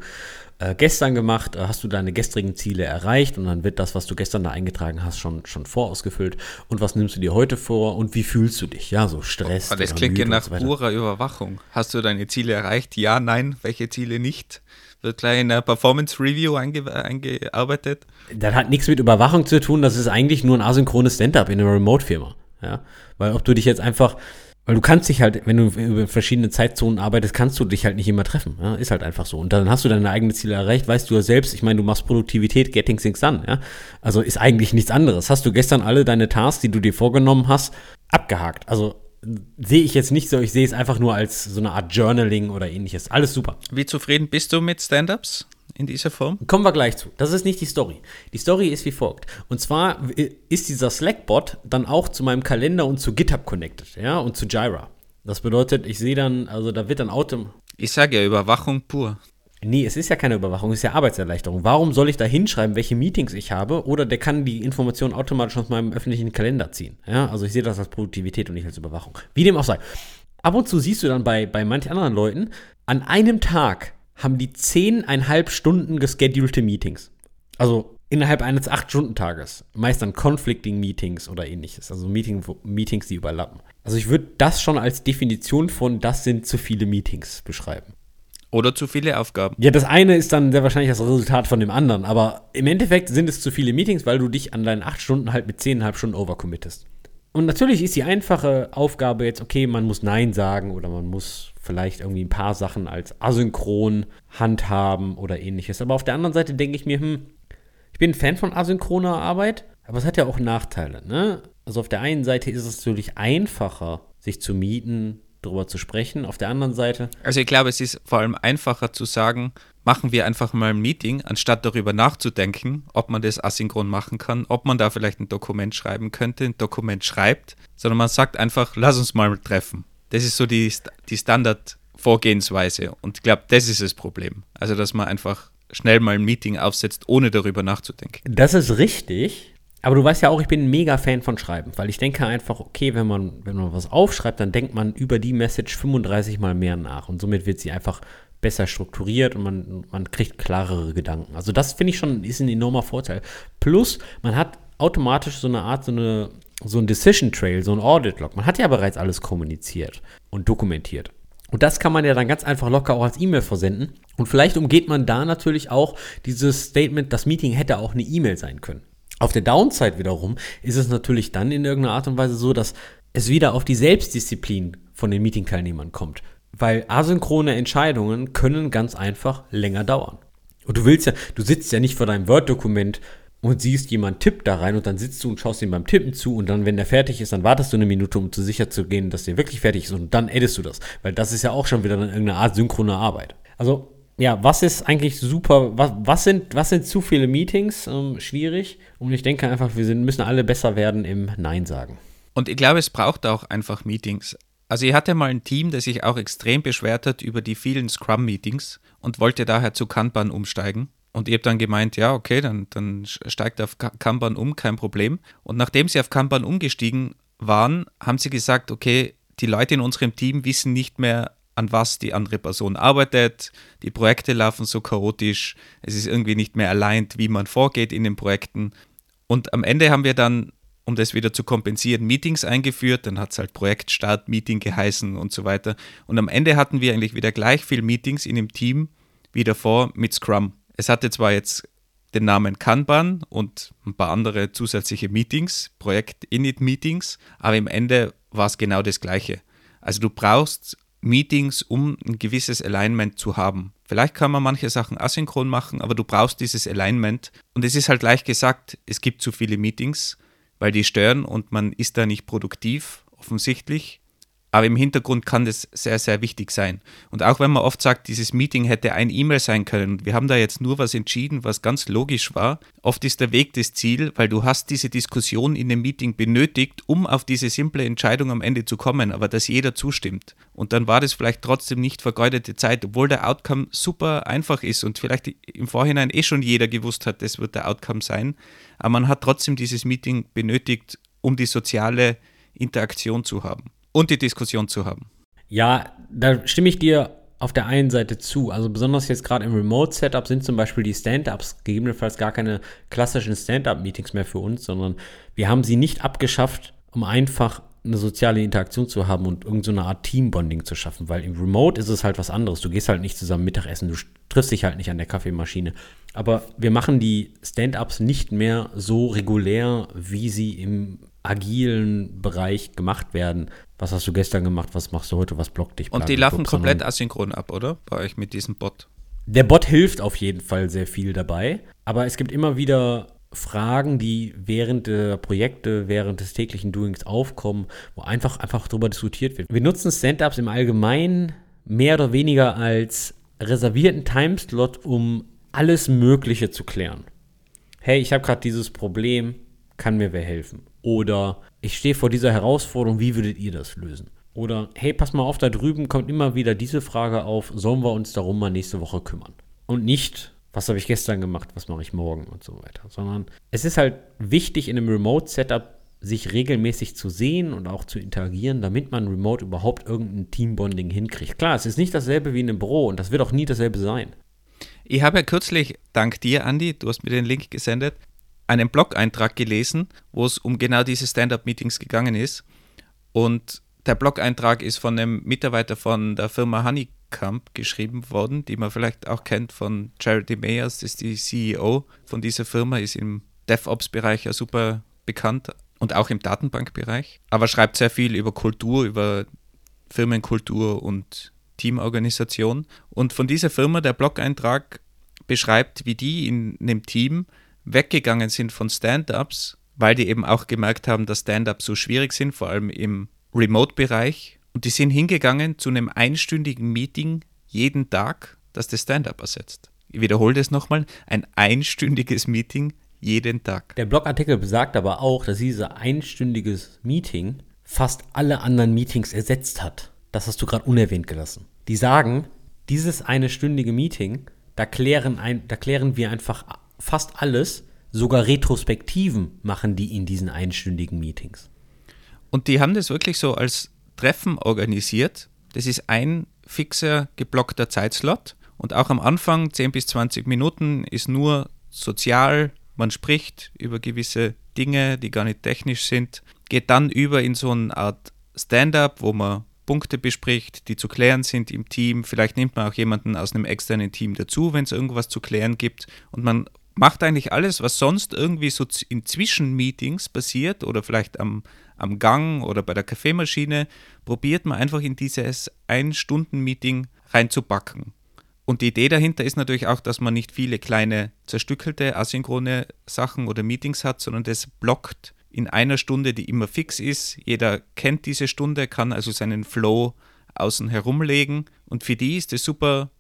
äh, gestern gemacht? Äh, hast du deine gestrigen Ziele erreicht? Und dann wird das, was du gestern da eingetragen hast, schon, schon vorausgefüllt. Und was nimmst du dir heute vor? Und wie fühlst du dich? Ja, so Stress. Aber das klingt ja nach so purer Überwachung. Hast du deine Ziele erreicht? Ja, nein. Welche Ziele nicht? Wird gleich in der Performance Review einge eingearbeitet? Das hat nichts mit Überwachung zu tun. Das ist eigentlich nur ein asynchrones Stand-up in einer Remote-Firma. Ja, weil ob du dich jetzt einfach weil du kannst dich halt, wenn du über verschiedene Zeitzonen arbeitest, kannst du dich halt nicht immer treffen. Ja? Ist halt einfach so. Und dann hast du deine eigenen Ziele erreicht, weißt du ja selbst, ich meine, du machst Produktivität, getting things done. Ja? Also ist eigentlich nichts anderes. Hast du gestern alle deine Tasks, die du dir vorgenommen hast, abgehakt. Also sehe ich jetzt nicht so, ich sehe es einfach nur als so eine Art Journaling oder ähnliches. Alles super. Wie zufrieden bist du mit Stand-Ups? In dieser Form? Kommen wir gleich zu. Das ist nicht die Story. Die Story ist wie folgt. Und zwar ist dieser Slack-Bot dann auch zu meinem Kalender und zu GitHub connected, ja, und zu Jira. Das bedeutet, ich sehe dann, also da wird dann Auto. Ich sage ja Überwachung pur. Nee, es ist ja keine Überwachung, es ist ja Arbeitserleichterung. Warum soll ich da hinschreiben, welche Meetings ich habe? Oder der kann die Informationen automatisch aus meinem öffentlichen Kalender ziehen. Ja, also ich sehe das als Produktivität und nicht als Überwachung. Wie dem auch sei. Ab und zu siehst du dann bei, bei manch anderen Leuten, an einem Tag haben die zehneinhalb Stunden geschedulte Meetings. Also innerhalb eines acht-Stunden-Tages. Meist dann Conflicting Meetings oder ähnliches. Also Meeting, Meetings, die überlappen. Also ich würde das schon als Definition von das sind zu viele Meetings beschreiben. Oder zu viele Aufgaben. Ja, das eine ist dann sehr wahrscheinlich das Resultat von dem anderen. Aber im Endeffekt sind es zu viele Meetings, weil du dich an deinen acht Stunden halt mit zehneinhalb Stunden overcommittest. Und natürlich ist die einfache Aufgabe jetzt, okay, man muss Nein sagen oder man muss vielleicht irgendwie ein paar Sachen als asynchron handhaben oder ähnliches. Aber auf der anderen Seite denke ich mir, hm, ich bin ein Fan von asynchroner Arbeit, aber es hat ja auch Nachteile. Ne? Also auf der einen Seite ist es natürlich einfacher, sich zu mieten, darüber zu sprechen. Auf der anderen Seite. Also ich glaube, es ist vor allem einfacher zu sagen, machen wir einfach mal ein Meeting, anstatt darüber nachzudenken, ob man das asynchron machen kann, ob man da vielleicht ein Dokument schreiben könnte, ein Dokument schreibt, sondern man sagt einfach, lass uns mal treffen. Das ist so die, die Standard-Vorgehensweise und ich glaube, das ist das Problem. Also, dass man einfach schnell mal ein Meeting aufsetzt, ohne darüber nachzudenken. Das ist richtig. Aber du weißt ja auch, ich bin ein mega Fan von Schreiben, weil ich denke einfach, okay, wenn man, wenn man was aufschreibt, dann denkt man über die Message 35 mal mehr nach und somit wird sie einfach besser strukturiert und man, man kriegt klarere Gedanken. Also das finde ich schon, ist ein enormer Vorteil. Plus, man hat automatisch so eine Art, so eine so ein Decision Trail, so ein Audit Log. Man hat ja bereits alles kommuniziert und dokumentiert. Und das kann man ja dann ganz einfach locker auch als E-Mail versenden. Und vielleicht umgeht man da natürlich auch dieses Statement, das Meeting hätte auch eine E-Mail sein können. Auf der Downside wiederum ist es natürlich dann in irgendeiner Art und Weise so, dass es wieder auf die Selbstdisziplin von den Meeting-Teilnehmern kommt weil asynchrone Entscheidungen können ganz einfach länger dauern. Und du willst ja, du sitzt ja nicht vor deinem Word-Dokument und siehst, jemand tippt da rein und dann sitzt du und schaust ihm beim Tippen zu und dann, wenn der fertig ist, dann wartest du eine Minute, um zu sicher zu gehen, dass der wirklich fertig ist und dann editest du das. Weil das ist ja auch schon wieder irgendeine Art synchrone Arbeit. Also, ja, was ist eigentlich super, was, was, sind, was sind zu viele Meetings? Ähm, schwierig. Und ich denke einfach, wir sind, müssen alle besser werden im Nein sagen. Und ich glaube, es braucht auch einfach Meetings. Also ich hatte mal ein Team, das sich auch extrem beschwert hat über die vielen Scrum-Meetings und wollte daher zu Kanban umsteigen. Und ich habe dann gemeint, ja, okay, dann, dann steigt auf Kanban um, kein Problem. Und nachdem sie auf Kanban umgestiegen waren, haben sie gesagt, okay, die Leute in unserem Team wissen nicht mehr, an was die andere Person arbeitet. Die Projekte laufen so chaotisch. Es ist irgendwie nicht mehr allein, wie man vorgeht in den Projekten. Und am Ende haben wir dann, um das wieder zu kompensieren, Meetings eingeführt. Dann hat es halt Projektstart-Meeting geheißen und so weiter. Und am Ende hatten wir eigentlich wieder gleich viel Meetings in dem Team wie davor mit Scrum. Es hatte zwar jetzt den Namen Kanban und ein paar andere zusätzliche Meetings, Projekt-Init-Meetings, aber im Ende war es genau das Gleiche. Also du brauchst Meetings, um ein gewisses Alignment zu haben. Vielleicht kann man manche Sachen asynchron machen, aber du brauchst dieses Alignment. Und es ist halt leicht gesagt, es gibt zu viele Meetings, weil die stören und man ist da nicht produktiv, offensichtlich. Aber im Hintergrund kann das sehr, sehr wichtig sein. Und auch wenn man oft sagt, dieses Meeting hätte ein E-Mail sein können, wir haben da jetzt nur was entschieden, was ganz logisch war. Oft ist der Weg das Ziel, weil du hast diese Diskussion in dem Meeting benötigt, um auf diese simple Entscheidung am Ende zu kommen, aber dass jeder zustimmt. Und dann war das vielleicht trotzdem nicht vergeudete Zeit, obwohl der Outcome super einfach ist und vielleicht im Vorhinein eh schon jeder gewusst hat, das wird der Outcome sein. Aber man hat trotzdem dieses Meeting benötigt, um die soziale Interaktion zu haben und die Diskussion zu haben. Ja, da stimme ich dir auf der einen Seite zu. Also besonders jetzt gerade im Remote-Setup sind zum Beispiel die Stand-ups gegebenenfalls gar keine klassischen Stand-up-Meetings mehr für uns, sondern wir haben sie nicht abgeschafft, um einfach eine soziale Interaktion zu haben und irgendeine so Art Teambonding zu schaffen, weil im Remote ist es halt was anderes. Du gehst halt nicht zusammen Mittagessen, du triffst dich halt nicht an der Kaffeemaschine. Aber wir machen die Stand-ups nicht mehr so regulär, wie sie im agilen Bereich gemacht werden. Was hast du gestern gemacht? Was machst du heute? Was blockt dich? Und die laufen komplett asynchron ab, oder? Bei euch mit diesem Bot. Der Bot hilft auf jeden Fall sehr viel dabei. Aber es gibt immer wieder Fragen, die während der Projekte, während des täglichen Doings aufkommen, wo einfach, einfach darüber diskutiert wird. Wir nutzen Stand-ups im Allgemeinen mehr oder weniger als reservierten Timeslot, um alles Mögliche zu klären. Hey, ich habe gerade dieses Problem, kann mir wer helfen? Oder ich stehe vor dieser Herausforderung, wie würdet ihr das lösen? Oder hey, pass mal auf, da drüben kommt immer wieder diese Frage auf, sollen wir uns darum mal nächste Woche kümmern? Und nicht, was habe ich gestern gemacht, was mache ich morgen und so weiter. Sondern es ist halt wichtig in einem Remote-Setup, sich regelmäßig zu sehen und auch zu interagieren, damit man remote überhaupt irgendein Teambonding hinkriegt. Klar, es ist nicht dasselbe wie in einem Büro und das wird auch nie dasselbe sein. Ich habe ja kürzlich, dank dir, Andy, du hast mir den Link gesendet, einen Blog-Eintrag gelesen, wo es um genau diese Stand-up-Meetings gegangen ist. Und der Blog-Eintrag ist von einem Mitarbeiter von der Firma Honeycomb geschrieben worden, die man vielleicht auch kennt von Charity Mayers, das ist die CEO von dieser Firma, ist im DevOps-Bereich ja super bekannt und auch im Datenbankbereich, aber schreibt sehr viel über Kultur, über Firmenkultur und Teamorganisation. Und von dieser Firma, der Blog-Eintrag beschreibt, wie die in einem Team weggegangen sind von Stand-ups, weil die eben auch gemerkt haben, dass Stand-ups so schwierig sind, vor allem im Remote-Bereich. Und die sind hingegangen zu einem einstündigen Meeting jeden Tag, das das Stand-up ersetzt. Ich wiederhole das nochmal, ein einstündiges Meeting jeden Tag. Der Blogartikel besagt aber auch, dass dieses einstündiges Meeting fast alle anderen Meetings ersetzt hat. Das hast du gerade unerwähnt gelassen. Die sagen, dieses eine stündige Meeting, da klären, ein, da klären wir einfach fast alles, sogar Retrospektiven machen die in diesen einstündigen Meetings. Und die haben das wirklich so als Treffen organisiert. Das ist ein fixer, geblockter Zeitslot. Und auch am Anfang, 10 bis 20 Minuten, ist nur sozial, man spricht über gewisse Dinge, die gar nicht technisch sind, geht dann über in so eine Art Stand-up, wo man Punkte bespricht, die zu klären sind im Team. Vielleicht nimmt man auch jemanden aus einem externen Team dazu, wenn es irgendwas zu klären gibt. Und man macht eigentlich alles, was sonst irgendwie so in Zwischenmeetings passiert oder vielleicht am, am Gang oder bei der Kaffeemaschine, probiert man einfach in dieses Ein-Stunden-Meeting reinzupacken. Und die Idee dahinter ist natürlich auch, dass man nicht viele kleine zerstückelte asynchrone Sachen oder Meetings hat, sondern das blockt in einer Stunde, die immer fix ist. Jeder kennt diese Stunde, kann also seinen Flow außen herumlegen und für die ist es super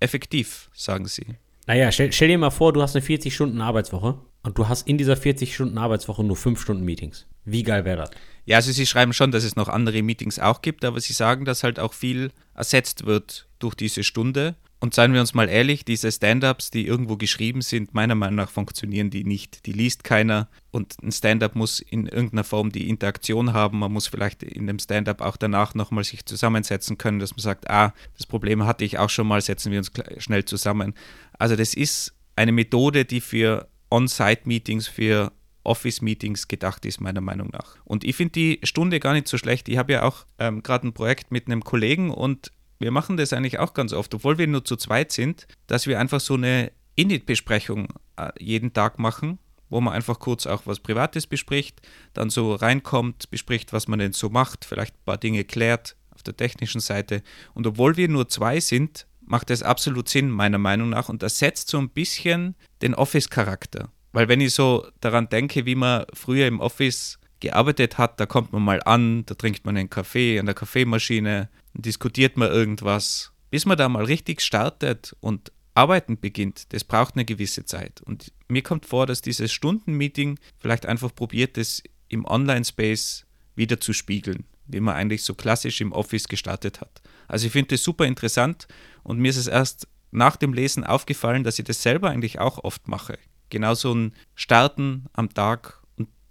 effektiv, sagen sie. Naja, stell, stell dir mal vor, du hast eine 40-Stunden-Arbeitswoche und du hast in dieser 40-Stunden-Arbeitswoche nur 5 Stunden Meetings. Wie geil wäre das? Ja, also sie schreiben schon, dass es noch andere Meetings auch gibt, aber sie sagen, dass halt auch viel ersetzt wird durch diese Stunde. Und seien wir uns mal ehrlich, diese Stand-ups, die irgendwo geschrieben sind, meiner Meinung nach funktionieren die nicht. Die liest keiner und ein Stand-up muss in irgendeiner Form die Interaktion haben. Man muss vielleicht in dem Stand-up auch danach nochmal sich zusammensetzen können, dass man sagt, ah, das Problem hatte ich auch schon mal, setzen wir uns schnell zusammen. Also das ist eine Methode, die für On-Site-Meetings, für Office-Meetings gedacht ist, meiner Meinung nach. Und ich finde die Stunde gar nicht so schlecht. Ich habe ja auch ähm, gerade ein Projekt mit einem Kollegen und wir machen das eigentlich auch ganz oft, obwohl wir nur zu zweit sind, dass wir einfach so eine Init-Besprechung äh, jeden Tag machen, wo man einfach kurz auch was Privates bespricht, dann so reinkommt, bespricht, was man denn so macht, vielleicht ein paar Dinge klärt auf der technischen Seite. Und obwohl wir nur zwei sind, macht das absolut Sinn, meiner Meinung nach, und das setzt so ein bisschen den Office-Charakter. Weil wenn ich so daran denke, wie man früher im Office gearbeitet hat, da kommt man mal an, da trinkt man einen Kaffee an der Kaffeemaschine, diskutiert man irgendwas. Bis man da mal richtig startet und arbeiten beginnt, das braucht eine gewisse Zeit. Und mir kommt vor, dass dieses Stundenmeeting vielleicht einfach probiert, das im Online-Space wieder zu spiegeln, wie man eigentlich so klassisch im Office gestartet hat. Also ich finde das super interessant und mir ist es erst nach dem Lesen aufgefallen, dass ich das selber eigentlich auch oft mache. Genau so ein Starten am Tag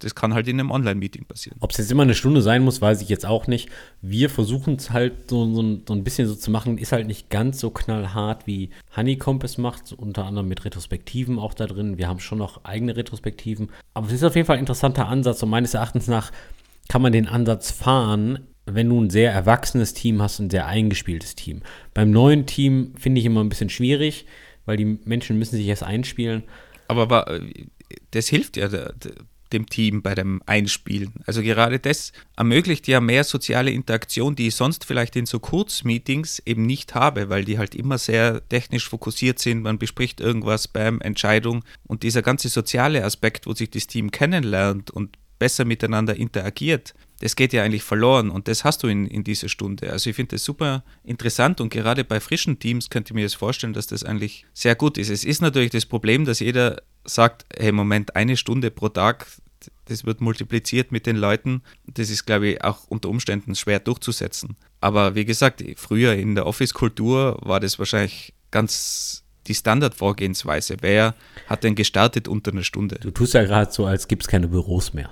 das kann halt in einem Online-Meeting passieren. Ob es jetzt immer eine Stunde sein muss, weiß ich jetzt auch nicht. Wir versuchen es halt so, so, so, ein bisschen so zu machen, ist halt nicht ganz so knallhart, wie Honeycomb es macht, unter anderem mit Retrospektiven auch da drin. Wir haben schon noch eigene Retrospektiven. Aber es ist auf jeden Fall ein interessanter Ansatz und meines Erachtens nach kann man den Ansatz fahren, wenn du ein sehr erwachsenes Team hast, ein sehr eingespieltes Team. Beim neuen Team finde ich immer ein bisschen schwierig, weil die Menschen müssen sich erst einspielen. Aber das hilft ja dem Team bei dem Einspielen. Also gerade das ermöglicht ja mehr soziale Interaktion, die ich sonst vielleicht in so Kurzmeetings eben nicht habe, weil die halt immer sehr technisch fokussiert sind. Man bespricht irgendwas beim Entscheidung und dieser ganze soziale Aspekt, wo sich das Team kennenlernt und besser miteinander interagiert, das geht ja eigentlich verloren und das hast du in, in dieser Stunde. Also ich finde das super interessant und gerade bei frischen Teams könnte ich mir das vorstellen, dass das eigentlich sehr gut ist. Es ist natürlich das Problem, dass jeder sagt, hey Moment, eine Stunde pro Tag, das wird multipliziert mit den Leuten. Das ist, glaube ich, auch unter Umständen schwer durchzusetzen. Aber wie gesagt, früher in der Office-Kultur war das wahrscheinlich ganz die Standardvorgehensweise. Wer hat denn gestartet unter einer Stunde? Du tust ja gerade so, als gibt es keine Büros mehr.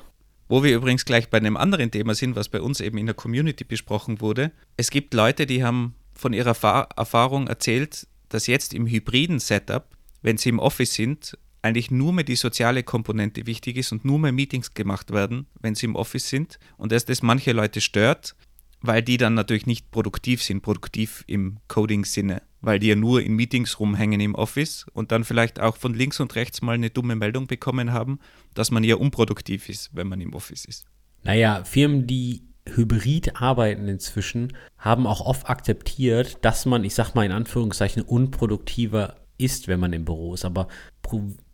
Wo wir übrigens gleich bei einem anderen Thema sind, was bei uns eben in der Community besprochen wurde. Es gibt Leute, die haben von ihrer Erfahrung erzählt, dass jetzt im hybriden Setup, wenn sie im Office sind, eigentlich nur mehr die soziale Komponente wichtig ist und nur mehr Meetings gemacht werden, wenn sie im Office sind. Und dass das manche Leute stört, weil die dann natürlich nicht produktiv sind, produktiv im Coding-Sinne, weil die ja nur in Meetings rumhängen im Office und dann vielleicht auch von links und rechts mal eine dumme Meldung bekommen haben, dass man ja unproduktiv ist, wenn man im Office ist. Naja, Firmen, die hybrid arbeiten inzwischen, haben auch oft akzeptiert, dass man, ich sag mal in Anführungszeichen, unproduktiver ist, wenn man im Büro ist. Aber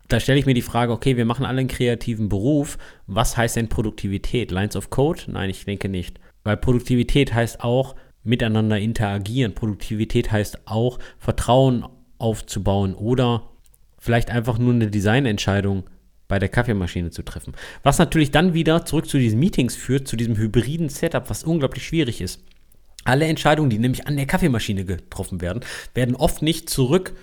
da stelle ich mir die Frage, okay, wir machen alle einen kreativen Beruf. Was heißt denn Produktivität? Lines of Code? Nein, ich denke nicht. Weil Produktivität heißt auch miteinander interagieren. Produktivität heißt auch Vertrauen aufzubauen oder vielleicht einfach nur eine Designentscheidung bei der Kaffeemaschine zu treffen. Was natürlich dann wieder zurück zu diesen Meetings führt, zu diesem hybriden Setup, was unglaublich schwierig ist. Alle Entscheidungen, die nämlich an der Kaffeemaschine getroffen werden, werden oft nicht zurück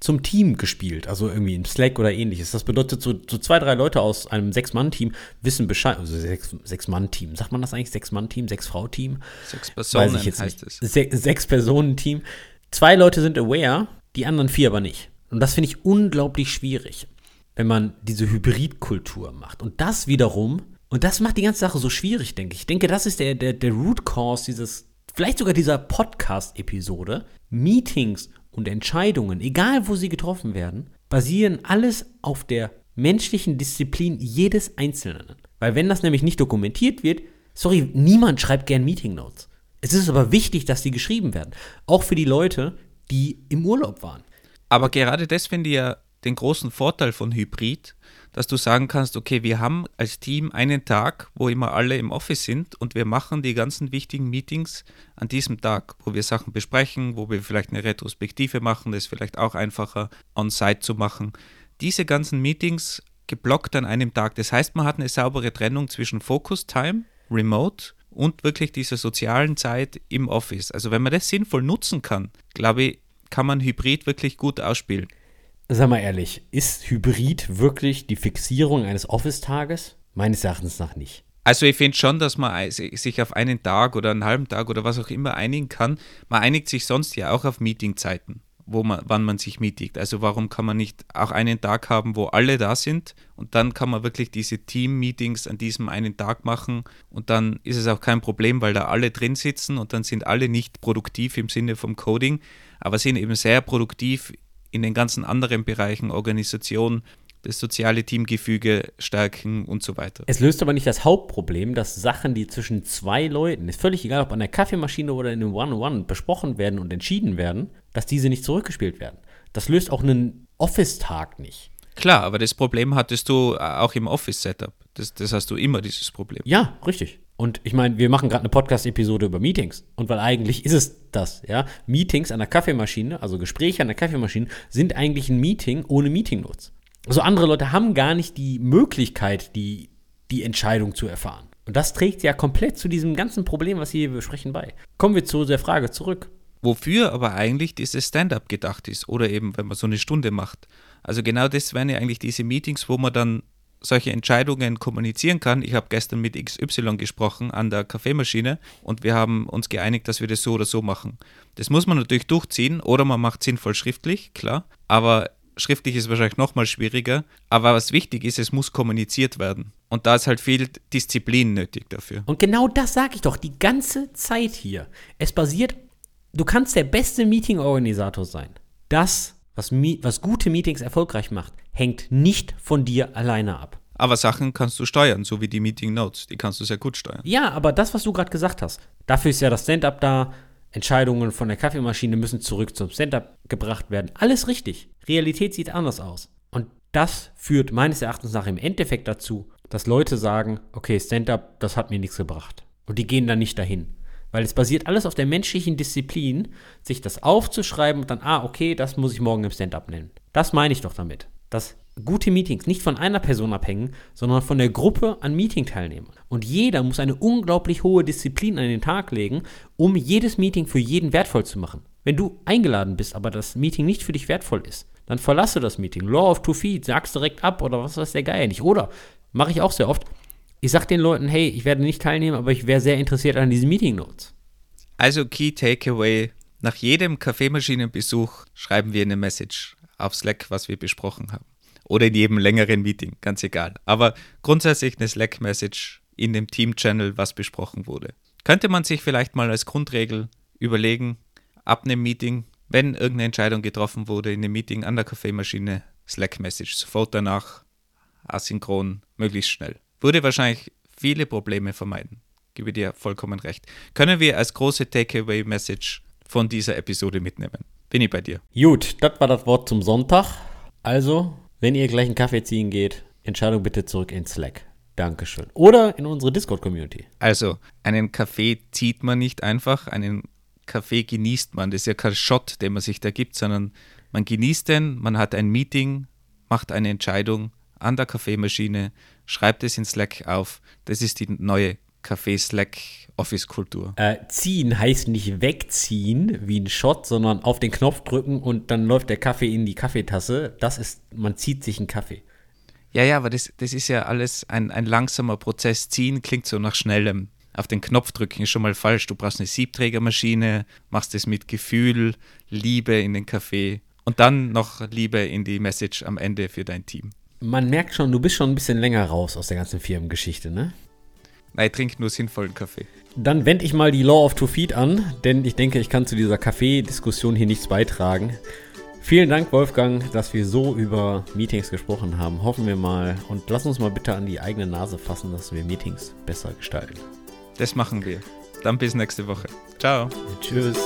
zum Team gespielt, also irgendwie in Slack oder ähnliches. Das bedeutet, so, so zwei, drei Leute aus einem Sechs-Mann-Team wissen Bescheid, also Sechs-Mann-Team, sagt man das eigentlich? Sechs-Mann-Team, Sechs-Frau-Team? Sechs Personen Weiß ich jetzt heißt nicht. es. Se Sechs-Personen-Team. Zwei Leute sind aware, die anderen vier aber nicht. Und das finde ich unglaublich schwierig, wenn man diese Hybridkultur macht. Und das wiederum, und das macht die ganze Sache so schwierig, denke ich. Ich denke, das ist der, der, der Root Cause dieses, vielleicht sogar dieser Podcast-Episode. Meetings und Entscheidungen, egal wo sie getroffen werden, basieren alles auf der menschlichen Disziplin jedes Einzelnen. Weil wenn das nämlich nicht dokumentiert wird, sorry, niemand schreibt gern Meeting Notes. Es ist aber wichtig, dass die geschrieben werden. Auch für die Leute, die im Urlaub waren. Aber gerade das finde ich ja den großen Vorteil von Hybrid, dass du sagen kannst, okay, wir haben als Team einen Tag, wo immer alle im Office sind und wir machen die ganzen wichtigen Meetings an diesem Tag, wo wir Sachen besprechen, wo wir vielleicht eine Retrospektive machen, das ist vielleicht auch einfacher on-site zu machen. Diese ganzen Meetings geblockt an einem Tag. Das heißt, man hat eine saubere Trennung zwischen Focus Time, Remote und wirklich dieser sozialen Zeit im Office. Also wenn man das sinnvoll nutzen kann, glaube ich, kann man Hybrid wirklich gut ausspielen. Sag mal ehrlich, ist Hybrid wirklich die Fixierung eines Office-Tages? Meines Erachtens nach nicht. Also ich finde schon, dass man sich auf einen Tag oder einen halben Tag oder was auch immer einigen kann. Man einigt sich sonst ja auch auf Meetingzeiten, wo man, wann man sich meetigt. Also warum kann man nicht auch einen Tag haben, wo alle da sind und dann kann man wirklich diese Team-Meetings an diesem einen Tag machen und dann ist es auch kein Problem, weil da alle drin sitzen und dann sind alle nicht produktiv im Sinne vom Coding, aber sind eben sehr produktiv in den ganzen anderen Bereichen, Organisation, das soziale Teamgefüge stärken und so weiter. Es löst aber nicht das Hauptproblem, dass Sachen, die zwischen zwei Leuten, ist völlig egal, ob an der Kaffeemaschine oder in einem One-on-One besprochen werden und entschieden werden, dass diese nicht zurückgespielt werden. Das löst auch einen Office-Tag nicht. Klar, aber das Problem hattest du auch im Office-Setup. Das, das hast du immer, dieses Problem. Ja, richtig. Und ich meine, wir machen gerade eine Podcast-Episode über Meetings. Und weil eigentlich ist es das, ja. Meetings an der Kaffeemaschine, also Gespräche an der Kaffeemaschine, sind eigentlich ein Meeting ohne Meeting-Notes. Also andere Leute haben gar nicht die Möglichkeit, die, die Entscheidung zu erfahren. Und das trägt ja komplett zu diesem ganzen Problem, was wir hier besprechen, bei. Kommen wir zu der Frage zurück. Wofür aber eigentlich dieses Stand-up gedacht ist oder eben, wenn man so eine Stunde macht. Also genau das wären ja eigentlich diese Meetings, wo man dann solche Entscheidungen kommunizieren kann. Ich habe gestern mit XY gesprochen an der Kaffeemaschine und wir haben uns geeinigt, dass wir das so oder so machen. Das muss man natürlich durchziehen oder man macht sinnvoll schriftlich, klar. Aber schriftlich ist wahrscheinlich nochmal schwieriger. Aber was wichtig ist, es muss kommuniziert werden. Und da ist halt viel Disziplin nötig dafür. Und genau das sage ich doch die ganze Zeit hier. Es basiert, du kannst der beste Meeting-Organisator sein. Das was, was gute Meetings erfolgreich macht, hängt nicht von dir alleine ab. Aber Sachen kannst du steuern, so wie die Meeting Notes. Die kannst du sehr gut steuern. Ja, aber das, was du gerade gesagt hast, dafür ist ja das Stand-up da. Entscheidungen von der Kaffeemaschine müssen zurück zum Stand-up gebracht werden. Alles richtig. Realität sieht anders aus. Und das führt meines Erachtens nach im Endeffekt dazu, dass Leute sagen, okay, Stand-up, das hat mir nichts gebracht. Und die gehen dann nicht dahin. Weil es basiert alles auf der menschlichen Disziplin, sich das aufzuschreiben und dann, ah, okay, das muss ich morgen im Stand-up nennen. Das meine ich doch damit. Dass gute Meetings nicht von einer Person abhängen, sondern von der Gruppe an Meeting-Teilnehmern. Und jeder muss eine unglaublich hohe Disziplin an den Tag legen, um jedes Meeting für jeden wertvoll zu machen. Wenn du eingeladen bist, aber das Meeting nicht für dich wertvoll ist, dann verlasse das Meeting. Law of Two Feet, sagst direkt ab oder was weiß der Geier nicht. Oder, mache ich auch sehr oft, ich sage den Leuten, hey, ich werde nicht teilnehmen, aber ich wäre sehr interessiert an diesen Meeting Notes. Also Key Takeaway, nach jedem Kaffeemaschinenbesuch schreiben wir eine Message auf Slack, was wir besprochen haben. Oder in jedem längeren Meeting, ganz egal. Aber grundsätzlich eine Slack-Message in dem Team-Channel, was besprochen wurde. Könnte man sich vielleicht mal als Grundregel überlegen, ab einem Meeting, wenn irgendeine Entscheidung getroffen wurde in einem Meeting an der Kaffeemaschine, Slack-Message, sofort danach, asynchron, möglichst schnell würde wahrscheinlich viele Probleme vermeiden. Gebe dir vollkommen recht. Können wir als große Takeaway-Message von dieser Episode mitnehmen? Bin ich bei dir. Gut, das war das Wort zum Sonntag. Also, wenn ihr gleich einen Kaffee ziehen geht, Entscheidung bitte zurück in Slack. Dankeschön. Oder in unsere Discord-Community. Also, einen Kaffee zieht man nicht einfach, einen Kaffee genießt man. Das ist ja kein Shot, den man sich da gibt, sondern man genießt den, man hat ein Meeting, macht eine Entscheidung an der Kaffeemaschine, schreibt es in Slack auf. Das ist die neue Kaffee-Slack-Office-Kultur. Äh, ziehen heißt nicht wegziehen wie ein Shot, sondern auf den Knopf drücken und dann läuft der Kaffee in die Kaffeetasse. Das ist, man zieht sich einen Kaffee. Ja, ja, aber das, das ist ja alles ein, ein langsamer Prozess. Ziehen klingt so nach schnellem. Auf den Knopf drücken ist schon mal falsch. Du brauchst eine Siebträgermaschine, machst es mit Gefühl, Liebe in den Kaffee und dann noch Liebe in die Message am Ende für dein Team. Man merkt schon, du bist schon ein bisschen länger raus aus der ganzen Firmengeschichte, ne? Nein, ich trinke nur sinnvollen Kaffee. Dann wende ich mal die Law of Two Feet an, denn ich denke, ich kann zu dieser Kaffee-Diskussion hier nichts beitragen. Vielen Dank, Wolfgang, dass wir so über Meetings gesprochen haben. Hoffen wir mal und lass uns mal bitte an die eigene Nase fassen, dass wir Meetings besser gestalten. Das machen wir. Dann bis nächste Woche. Ciao. Tschüss.